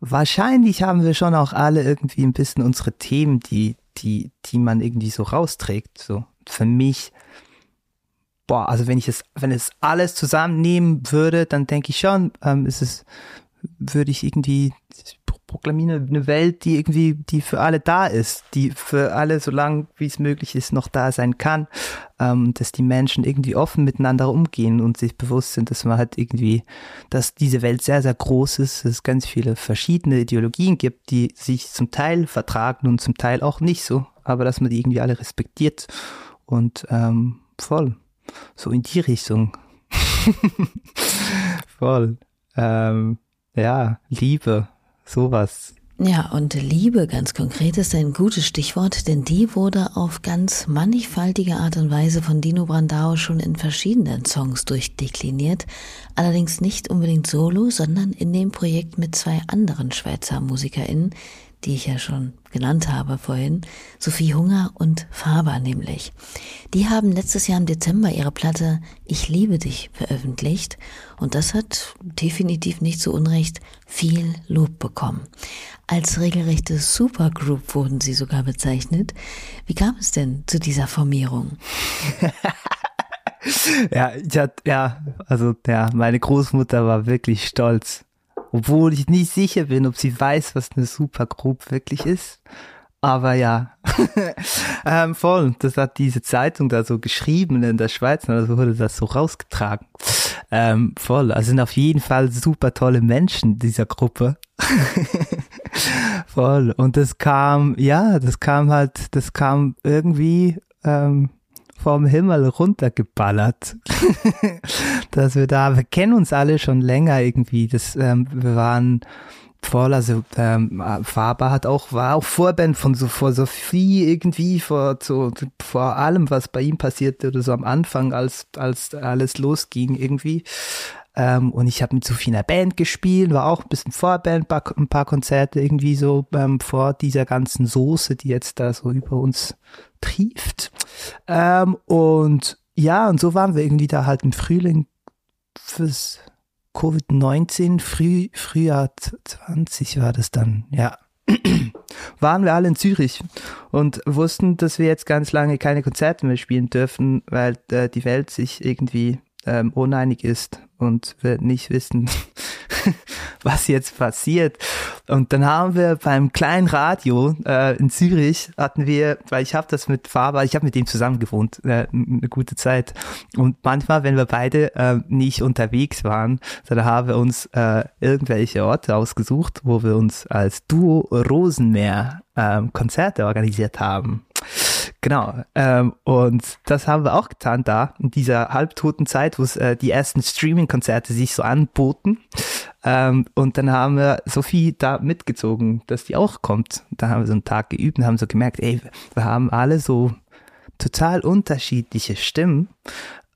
wahrscheinlich haben wir schon auch alle irgendwie ein bisschen unsere Themen, die, die, die man irgendwie so rausträgt. So für mich, boah, also wenn ich es, wenn es alles zusammennehmen würde, dann denke ich schon, ähm, ist es, würde ich irgendwie proklamieren eine Welt, die irgendwie, die für alle da ist, die für alle, so lange wie es möglich ist, noch da sein kann, ähm, dass die Menschen irgendwie offen miteinander umgehen und sich bewusst sind, dass man halt irgendwie, dass diese Welt sehr, sehr groß ist, dass es ganz viele verschiedene Ideologien gibt, die sich zum Teil vertragen und zum Teil auch nicht so, aber dass man die irgendwie alle respektiert und ähm, voll, so in die Richtung. [laughs] voll. Ähm, ja, Liebe sowas. Ja, und Liebe ganz konkret ist ein gutes Stichwort, denn die wurde auf ganz mannigfaltige Art und Weise von Dino Brandao schon in verschiedenen Songs durchdekliniert, allerdings nicht unbedingt solo, sondern in dem Projekt mit zwei anderen Schweizer MusikerInnen, die ich ja schon genannt habe vorhin, Sophie Hunger und Faber nämlich. Die haben letztes Jahr im Dezember ihre Platte Ich liebe dich veröffentlicht und das hat definitiv nicht zu Unrecht viel Lob bekommen. Als regelrechte Supergroup wurden sie sogar bezeichnet. Wie kam es denn zu dieser Formierung? [laughs] ja, ich hatte, ja, also ja, meine Großmutter war wirklich stolz obwohl ich nicht sicher bin, ob sie weiß, was eine Supergroup wirklich ist. Aber ja, [laughs] ähm, voll. Das hat diese Zeitung da so geschrieben in der Schweiz, also wurde das so rausgetragen. Ähm, voll. Also sind auf jeden Fall super tolle Menschen dieser Gruppe. [laughs] voll. Und das kam, ja, das kam halt, das kam irgendwie ähm, vom Himmel runtergeballert. [laughs] dass wir da, wir kennen uns alle schon länger irgendwie. Das, ähm, wir waren voll, also ähm, Faber hat auch, war auch Vorband von so vor Sophie irgendwie, vor so vor allem, was bei ihm passierte oder so am Anfang, als, als alles losging irgendwie. Ähm, und ich habe mit Sophie in einer Band gespielt, war auch ein bisschen Vorband, paar, ein paar Konzerte irgendwie so ähm, vor dieser ganzen Soße, die jetzt da so über uns trieft. Ähm, und ja, und so waren wir irgendwie da halt im Frühling fürs Covid-19, Früh, Frühjahr 20 war das dann, ja. [clears throat] waren wir alle in Zürich und wussten, dass wir jetzt ganz lange keine Konzerte mehr spielen dürfen, weil äh, die Welt sich irgendwie ähm, uneinig ist und wir nicht wissen, [laughs] was jetzt passiert. Und dann haben wir beim kleinen Radio äh, in Zürich hatten wir, weil ich habe das mit Faber, ich habe mit ihm zusammen gewohnt, äh, eine gute Zeit. Und manchmal, wenn wir beide äh, nicht unterwegs waren, dann haben wir uns äh, irgendwelche Orte ausgesucht, wo wir uns als Duo Rosenmeer äh, Konzerte organisiert haben. Genau. Ähm, und das haben wir auch getan da, in dieser halbtoten Zeit, wo es äh, die ersten Streaming-Konzerte sich so anboten. Ähm, und dann haben wir Sophie da mitgezogen, dass die auch kommt. Da haben wir so einen Tag geübt und haben so gemerkt, ey, wir haben alle so total unterschiedliche Stimmen,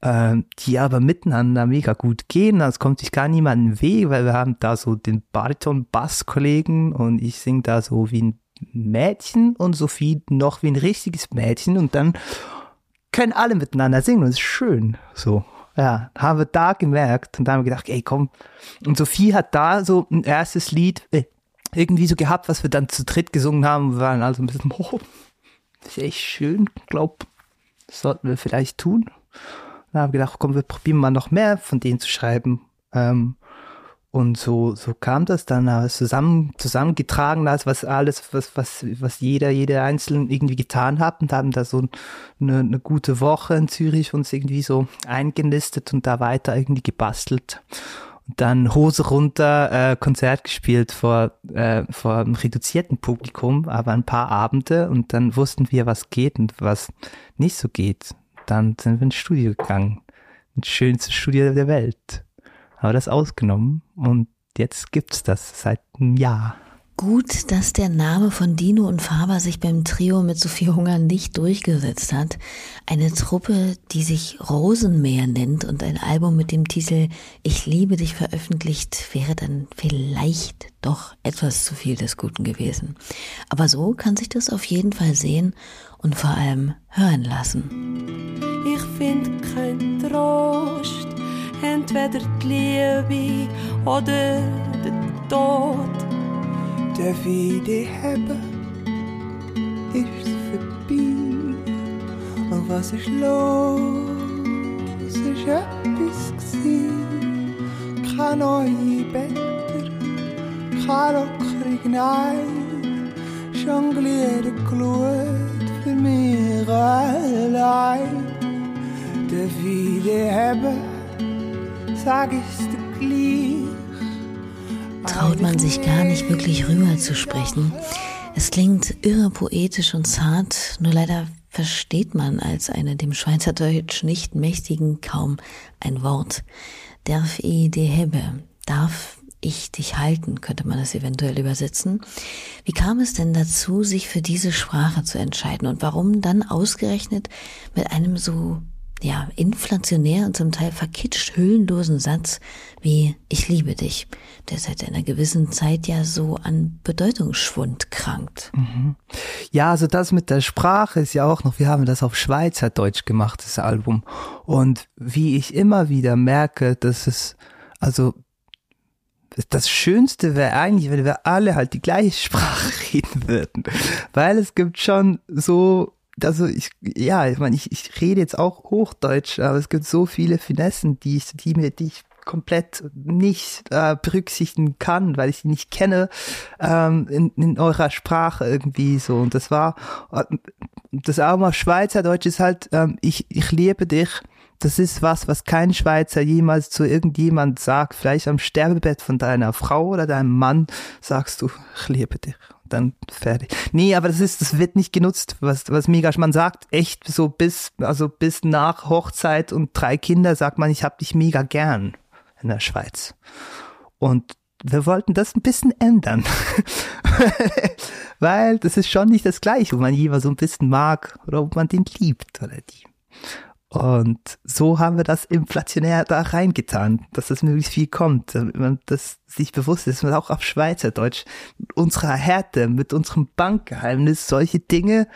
äh, die aber miteinander mega gut gehen. Also kommt sich gar niemand weh, weil wir haben da so den Bariton-Bass-Kollegen und ich sing da so wie ein Mädchen und Sophie noch wie ein richtiges Mädchen und dann können alle miteinander singen und es ist schön. So. Ja, haben wir da gemerkt und da haben wir gedacht, ey, komm. Und Sophie hat da so ein erstes Lied äh, irgendwie so gehabt, was wir dann zu dritt gesungen haben. Wir waren also ein bisschen, [laughs] oh, das ist echt schön. Glaub, das sollten wir vielleicht tun. Dann haben wir gedacht, komm, wir probieren mal noch mehr von denen zu schreiben. Ähm, und so, so kam das dann zusammen, zusammengetragen, als was alles, was, was, was jeder, jeder Einzelne irgendwie getan hat und haben da so eine, eine gute Woche in Zürich uns irgendwie so eingenistet und da weiter irgendwie gebastelt. Und dann Hose runter, äh, Konzert gespielt vor, äh, vor einem reduzierten Publikum, aber ein paar Abende und dann wussten wir, was geht und was nicht so geht. Dann sind wir ins Studio gegangen. Ins schönste Studio der Welt habe das ausgenommen und jetzt gibt's das seit einem Jahr. Gut, dass der Name von Dino und Faber sich beim Trio mit Sophie Hunger nicht durchgesetzt hat. Eine Truppe, die sich Rosenmeer nennt und ein Album mit dem Titel Ich liebe dich veröffentlicht, wäre dann vielleicht doch etwas zu viel des Guten gewesen. Aber so kann sich das auf jeden Fall sehen und vor allem hören lassen. Ich finde kein Trost entweder die Liebe oder der Tod. Darf ich dich haben, ist vorbei. Und was ist los? Ist etwas gewesen. Kein neue Bänder, kein lockrig Nein. Jongliere Glut für mich allein. Darf ich dich haben? Sag ich's gleich. Traut man sich gar nicht wirklich rüber zu sprechen. Es klingt irre poetisch und zart, nur leider versteht man als eine dem Schweizerdeutsch nicht mächtigen kaum ein Wort. Darf i de hebe, darf ich dich halten, könnte man das eventuell übersetzen. Wie kam es denn dazu, sich für diese Sprache zu entscheiden und warum dann ausgerechnet mit einem so ja, inflationär und zum Teil verkitscht hüllenlosen Satz wie Ich liebe dich, der seit einer gewissen Zeit ja so an Bedeutungsschwund krankt. Mhm. Ja, also das mit der Sprache ist ja auch noch, wir haben das auf Schweizerdeutsch gemacht, das Album. Und wie ich immer wieder merke, dass es, also das Schönste wäre eigentlich, wenn wir alle halt die gleiche Sprache [laughs] reden würden. Weil es gibt schon so also ich, ja, ich meine, ich, ich rede jetzt auch Hochdeutsch, aber es gibt so viele Finessen, die ich, die mir, die ich komplett nicht äh, berücksichtigen kann, weil ich sie nicht kenne ähm, in, in eurer Sprache irgendwie so. Und das war das auch mal Schweizerdeutsch ist halt, ähm, ich, ich liebe dich. Das ist was, was kein Schweizer jemals zu irgendjemand sagt. Vielleicht am Sterbebett von deiner Frau oder deinem Mann sagst du, ich liebe dich dann fertig. Nee, aber das ist, das wird nicht genutzt, was, was mega, man sagt echt so bis, also bis nach Hochzeit und drei Kinder sagt man, ich hab dich mega gern in der Schweiz. Und wir wollten das ein bisschen ändern. [laughs] Weil das ist schon nicht das Gleiche, ob man jemand so ein bisschen mag oder ob man den liebt oder die. Und so haben wir das inflationär da reingetan, dass das möglichst viel kommt, damit man das sich bewusst ist, dass man auch auf Schweizerdeutsch unserer Härte, mit unserem Bankgeheimnis solche Dinge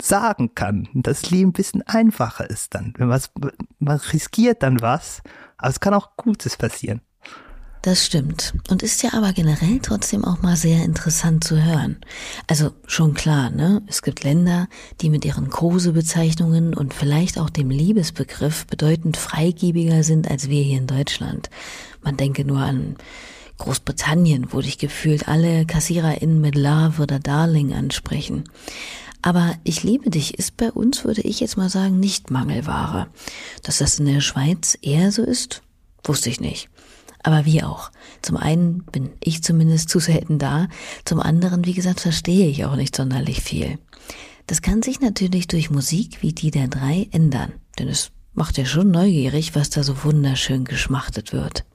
sagen kann. Und das Leben ein bisschen einfacher ist dann. Wenn man riskiert dann was, aber es kann auch Gutes passieren. Das stimmt. Und ist ja aber generell trotzdem auch mal sehr interessant zu hören. Also schon klar, ne? Es gibt Länder, die mit ihren Kosebezeichnungen und vielleicht auch dem Liebesbegriff bedeutend freigebiger sind als wir hier in Deutschland. Man denke nur an Großbritannien, wo dich gefühlt alle KassiererInnen mit Love oder Darling ansprechen. Aber ich liebe dich ist bei uns, würde ich jetzt mal sagen, nicht Mangelware. Dass das in der Schweiz eher so ist, wusste ich nicht. Aber wie auch. Zum einen bin ich zumindest zu selten da, zum anderen, wie gesagt, verstehe ich auch nicht sonderlich viel. Das kann sich natürlich durch Musik wie die der drei ändern, denn es macht ja schon neugierig, was da so wunderschön geschmachtet wird.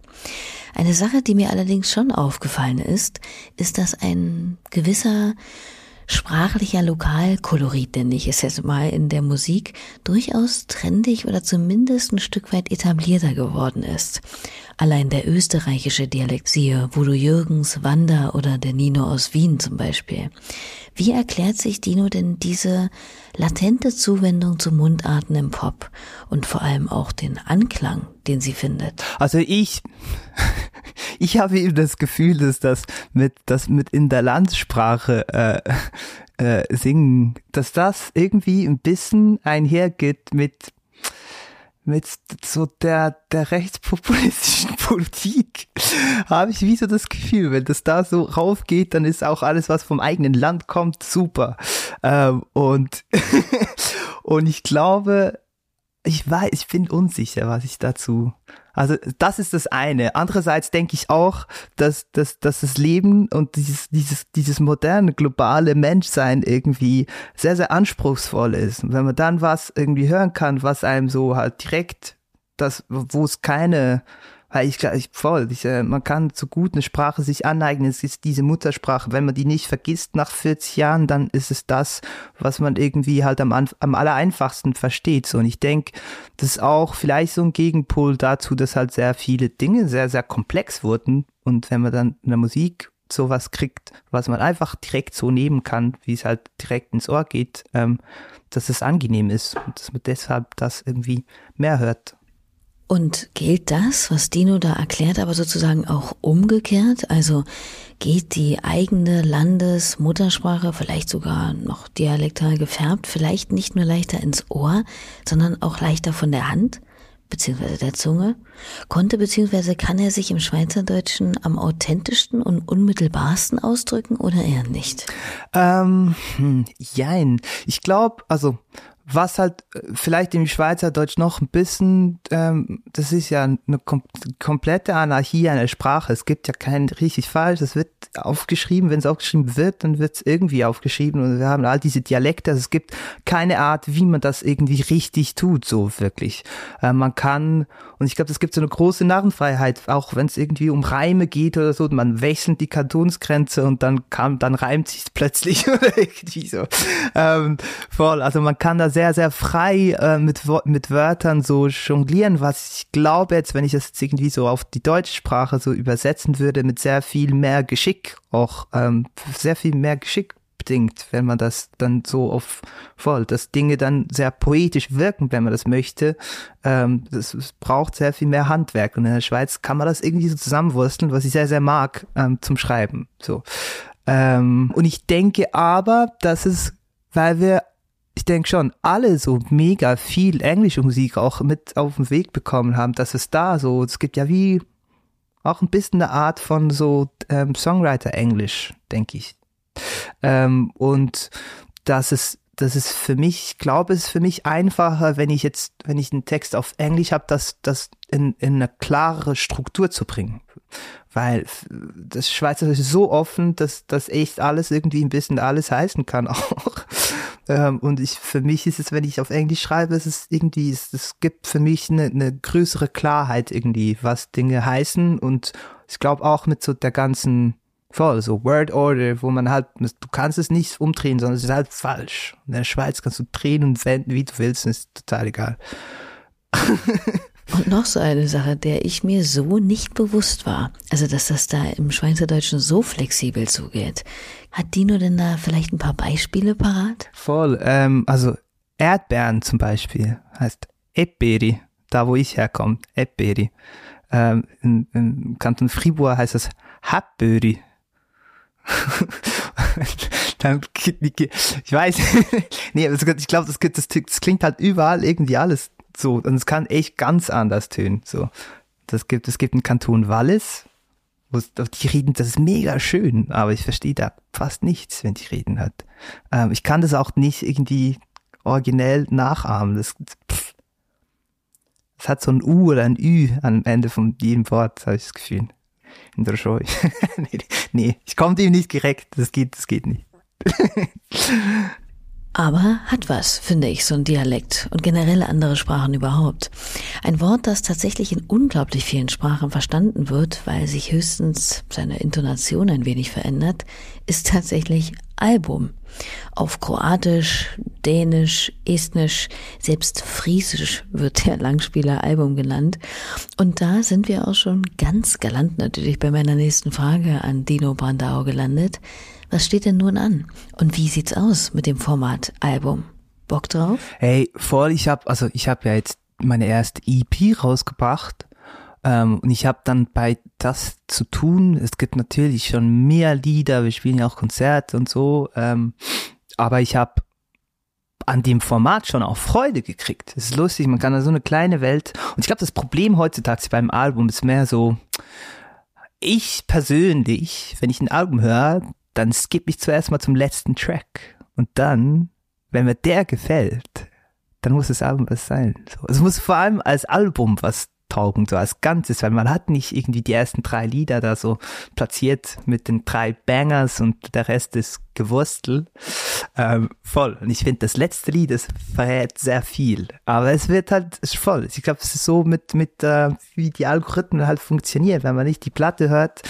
Eine Sache, die mir allerdings schon aufgefallen ist, ist, dass ein gewisser sprachlicher Lokalkolorit, nenne ich es jetzt mal in der Musik, durchaus trendig oder zumindest ein Stück weit etablierter geworden ist. Allein der österreichische Dialekt, siehe Voodoo Jürgens, Wanda oder der Nino aus Wien zum Beispiel. Wie erklärt sich Dino denn diese latente Zuwendung zu Mundarten im Pop und vor allem auch den Anklang, den sie findet? Also ich, [laughs] ich habe eben das Gefühl, dass das mit, das mit in der Landsprache äh, äh, singen, dass das irgendwie ein bisschen einhergeht mit mit so der, der rechtspopulistischen [laughs] Politik habe ich wie so das Gefühl, wenn das da so raufgeht, dann ist auch alles, was vom eigenen Land kommt, super. Ähm, und, [laughs] und ich glaube, ich weiß, ich bin unsicher, was ich dazu. Also das ist das eine. Andererseits denke ich auch, dass, dass, dass das Leben und dieses, dieses, dieses moderne globale Menschsein irgendwie sehr, sehr anspruchsvoll ist. Und wenn man dann was irgendwie hören kann, was einem so halt direkt, das, wo es keine weil ich, ich voll, ich, äh, man kann so gut eine Sprache sich aneignen. Es ist diese Muttersprache. Wenn man die nicht vergisst nach 40 Jahren, dann ist es das, was man irgendwie halt am, am allereinfachsten versteht. So, und ich denke, das ist auch vielleicht so ein Gegenpol dazu, dass halt sehr viele Dinge sehr, sehr komplex wurden. Und wenn man dann in der Musik sowas kriegt, was man einfach direkt so nehmen kann, wie es halt direkt ins Ohr geht, ähm, dass es angenehm ist und dass man deshalb das irgendwie mehr hört. Und gilt das, was Dino da erklärt, aber sozusagen auch umgekehrt? Also geht die eigene Landesmuttersprache vielleicht sogar noch dialektal gefärbt, vielleicht nicht nur leichter ins Ohr, sondern auch leichter von der Hand? beziehungsweise der Zunge, konnte beziehungsweise kann er sich im Schweizerdeutschen am authentischsten und unmittelbarsten ausdrücken oder eher nicht? Ähm, hm, jein. Ich glaube, also was halt äh, vielleicht im Schweizerdeutsch noch ein bisschen, ähm, das ist ja eine kom komplette Anarchie einer Sprache. Es gibt ja kein richtig falsch. Es wird aufgeschrieben, wenn es aufgeschrieben wird, dann wird es irgendwie aufgeschrieben. Und wir haben all diese Dialekte. Also es gibt keine Art, wie man das irgendwie richtig tut, so wirklich. Äh, man kann, und ich glaube, es gibt so eine große Narrenfreiheit, auch wenn es irgendwie um Reime geht oder so. Man wechselt die Kantonsgrenze und dann kam, dann reimt sich plötzlich [laughs] oder irgendwie so. Ähm, voll. Also man kann da sehr, sehr frei äh, mit, mit Wörtern so jonglieren, was ich glaube jetzt, wenn ich das jetzt irgendwie so auf die deutsche Sprache so übersetzen würde, mit sehr viel mehr Geschick auch, ähm, sehr viel mehr Geschick bedingt, wenn man das dann so auf voll, dass Dinge dann sehr poetisch wirken, wenn man das möchte. Ähm, das, das braucht sehr viel mehr Handwerk und in der Schweiz kann man das irgendwie so zusammenwursteln, was ich sehr, sehr mag ähm, zum Schreiben. So. Ähm, und ich denke aber, dass es, weil wir ich denke schon, alle so mega viel englische Musik auch mit auf den Weg bekommen haben, dass es da so, es gibt ja wie auch ein bisschen eine Art von so ähm, Songwriter-Englisch, denke ich. Ähm, und dass es, das ist für mich, ich glaube, es ist für mich einfacher, wenn ich jetzt, wenn ich einen Text auf Englisch habe, das, das in, in eine klarere Struktur zu bringen. Weil das Schweizerische ist so offen, dass das echt alles irgendwie ein bisschen alles heißen kann [laughs] auch. Ähm, und ich, für mich ist es, wenn ich auf Englisch schreibe, es ist irgendwie, es, es gibt für mich eine, eine größere Klarheit irgendwie, was Dinge heißen. Und ich glaube auch mit so der ganzen, voll, so Word Order, wo man halt, du kannst es nicht umdrehen, sondern es ist halt falsch. In der Schweiz kannst du drehen und wenden, wie du willst, und ist total egal. Und noch so eine Sache, der ich mir so nicht bewusst war. Also, dass das da im Schweizerdeutschen so flexibel zugeht. Hat Dino denn da vielleicht ein paar Beispiele parat? Voll, ähm, also Erdbeeren zum Beispiel heißt Epberi, da wo ich herkomme, Epberi. Ähm, in, in Kanton Fribourg heißt das Happböri. [laughs] Dann, ich weiß, [laughs] nee, ich glaube, das, das, das klingt halt überall irgendwie alles so, und es kann echt ganz anders tönen. So, das gibt, es gibt einen Kanton Wallis, die reden, das ist mega schön, aber ich verstehe da fast nichts, wenn die reden hat. Ähm, ich kann das auch nicht irgendwie originell nachahmen. Das, das hat so ein U oder ein Ü am Ende von jedem Wort, habe ich das Gefühl. In der Show. [laughs] nee, nee, ich komme dem nicht direkt. Das geht, das geht nicht. [laughs] Aber hat was, finde ich, so ein Dialekt und generell andere Sprachen überhaupt. Ein Wort, das tatsächlich in unglaublich vielen Sprachen verstanden wird, weil sich höchstens seine Intonation ein wenig verändert, ist tatsächlich Album. Auf Kroatisch, Dänisch, Estnisch, selbst Friesisch wird der Langspieler Album genannt. Und da sind wir auch schon ganz galant natürlich bei meiner nächsten Frage an Dino Brandau gelandet. Was steht denn nun an? Und wie sieht's aus mit dem Format Album? Bock drauf? Hey, voll, ich habe also ich habe ja jetzt meine erste EP rausgebracht ähm, und ich habe dann bei das zu tun, es gibt natürlich schon mehr Lieder, wir spielen ja auch Konzerte und so, ähm, aber ich habe an dem Format schon auch Freude gekriegt. Es ist lustig, man kann da so eine kleine Welt und ich glaube, das Problem heutzutage beim Album ist mehr so, ich persönlich, wenn ich ein Album höre, dann skippe ich zuerst mal zum letzten Track. Und dann, wenn mir der gefällt, dann muss das Album was sein. So, es muss vor allem als Album was taugen, so als Ganzes, weil man hat nicht irgendwie die ersten drei Lieder da so platziert mit den drei Bangers und der Rest ist Gewurstel. Ähm, voll. Und ich finde, das letzte Lied, das verrät sehr viel. Aber es wird halt voll. Ich glaube, es ist so mit, mit äh, wie die Algorithmen halt funktionieren. Wenn man nicht die Platte hört,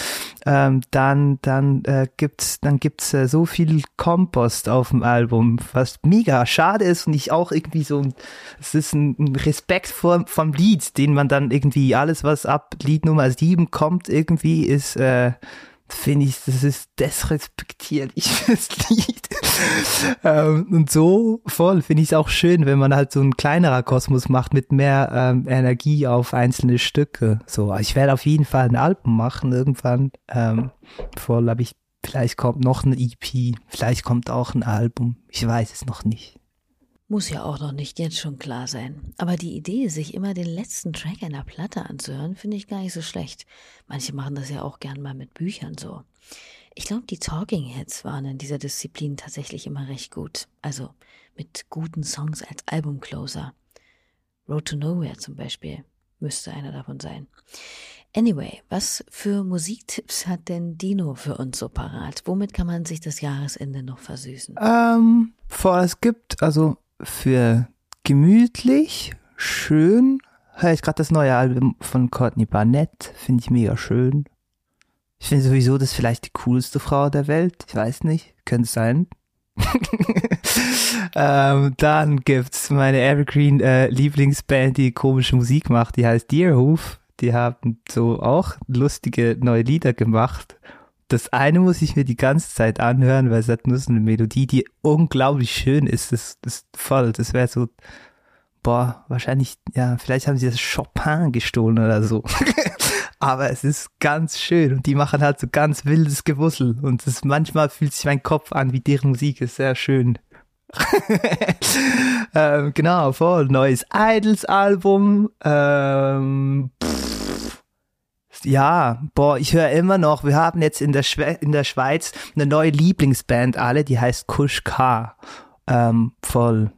ähm, dann, dann äh, gibt's, dann gibt's äh, so viel Kompost auf dem Album, was mega schade ist und ich auch irgendwie so, es ist ein, ein Respekt vor, vom Lied, den man dann irgendwie alles, was ab Lied Nummer sieben kommt, irgendwie ist, äh, finde ich, das ist desrespektierlich fürs Lied. [laughs] ähm, und so voll finde ich es auch schön, wenn man halt so ein kleinerer Kosmos macht mit mehr ähm, Energie auf einzelne Stücke. So, ich werde auf jeden Fall ein Album machen irgendwann. Ähm, voll, aber ich, vielleicht kommt noch eine EP, vielleicht kommt auch ein Album. Ich weiß es noch nicht. Muss ja auch noch nicht jetzt schon klar sein. Aber die Idee, sich immer den letzten Track einer Platte anzuhören, finde ich gar nicht so schlecht. Manche machen das ja auch gern mal mit Büchern so. Ich glaube, die Talking Heads waren in dieser Disziplin tatsächlich immer recht gut. Also mit guten Songs als Albumcloser. Road to Nowhere zum Beispiel müsste einer davon sein. Anyway, was für Musiktipps hat denn Dino für uns so parat? Womit kann man sich das Jahresende noch versüßen? Ähm, vor es gibt, also für gemütlich, schön, höre ich gerade das neue Album von Courtney Barnett, finde ich mega schön. Ich finde sowieso, das vielleicht die coolste Frau der Welt. Ich weiß nicht, könnte sein. [laughs] ähm, dann gibt's meine Evergreen äh, Lieblingsband, die komische Musik macht, die heißt Deerhoof. Die haben so auch lustige neue Lieder gemacht das eine muss ich mir die ganze Zeit anhören, weil es hat nur so eine Melodie, die unglaublich schön ist. Das, das voll, das wäre so, boah, wahrscheinlich, ja, vielleicht haben sie das Chopin gestohlen oder so. [laughs] Aber es ist ganz schön und die machen halt so ganz wildes Gewussel und das, manchmal fühlt sich mein Kopf an wie deren Musik, ist sehr schön. [laughs] ähm, genau, voll, neues Idols-Album. Ähm, ja, boah, ich höre immer noch, wir haben jetzt in der, Schwe in der Schweiz eine neue Lieblingsband alle, die heißt Kush K. Ähm, voll.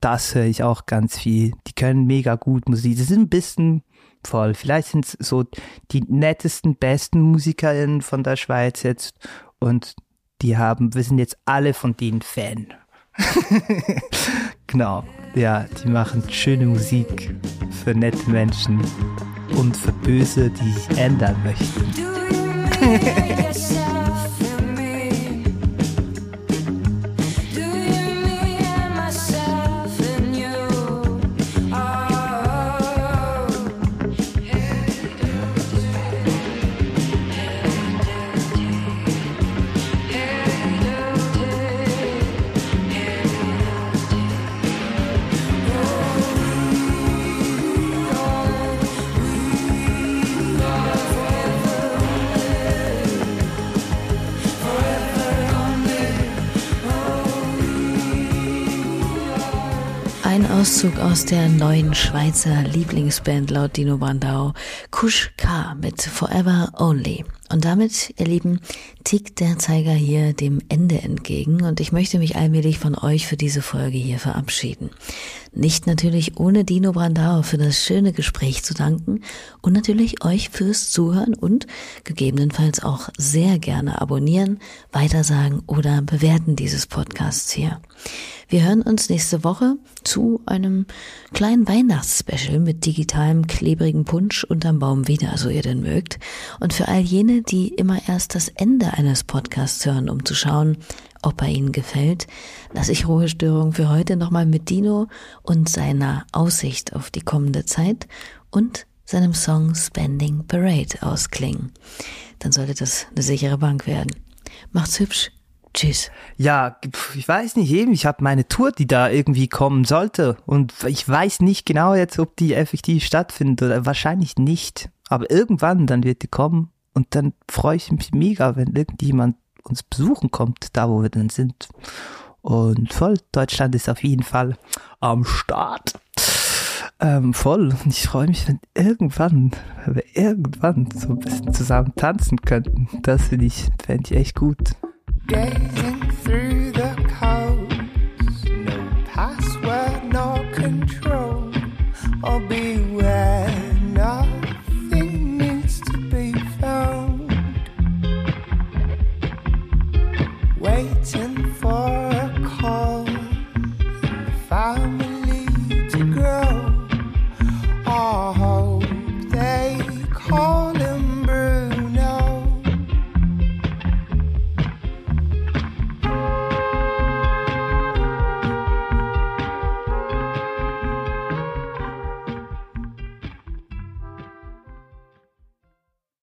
Das höre ich auch ganz viel. Die können mega gut Musik. Sie sind ein bisschen voll. Vielleicht sind es so die nettesten, besten MusikerInnen von der Schweiz jetzt. Und die haben, wir sind jetzt alle von denen Fan. [laughs] genau. Ja, die machen schöne Musik für nette Menschen und für Böse, die sich ändern möchten. [laughs] Auszug aus der neuen Schweizer Lieblingsband laut Dino Brandau, Kush K mit Forever Only. Und damit, ihr Lieben, tickt der Zeiger hier dem Ende entgegen und ich möchte mich allmählich von euch für diese Folge hier verabschieden. Nicht natürlich ohne Dino Brandau für das schöne Gespräch zu danken und natürlich euch fürs Zuhören und gegebenenfalls auch sehr gerne abonnieren, weitersagen oder bewerten dieses Podcasts hier. Wir hören uns nächste Woche zu einem kleinen Weihnachtsspecial mit digitalem klebrigen Punsch unterm Baum wieder, so ihr denn mögt. Und für all jene, die immer erst das Ende eines Podcasts hören, um zu schauen, ob er Ihnen gefällt, lasse ich Ruhestörung für heute nochmal mit Dino und seiner Aussicht auf die kommende Zeit und seinem Song Spending Parade ausklingen. Dann sollte das eine sichere Bank werden. Macht's hübsch. Tschüss. Ja, ich weiß nicht eben, ich habe meine Tour, die da irgendwie kommen sollte und ich weiß nicht genau jetzt, ob die effektiv stattfindet oder wahrscheinlich nicht. Aber irgendwann, dann wird die kommen und dann freue ich mich mega, wenn irgendjemand uns besuchen kommt, da wo wir dann sind. Und voll, Deutschland ist auf jeden Fall am Start. Ähm, voll. Und ich freue mich, wenn irgendwann, wenn wir irgendwann so ein bisschen zusammen tanzen könnten. Das finde ich, fände ich echt gut. Gazing through the coast, no password, no control. I'll beware, Waiting for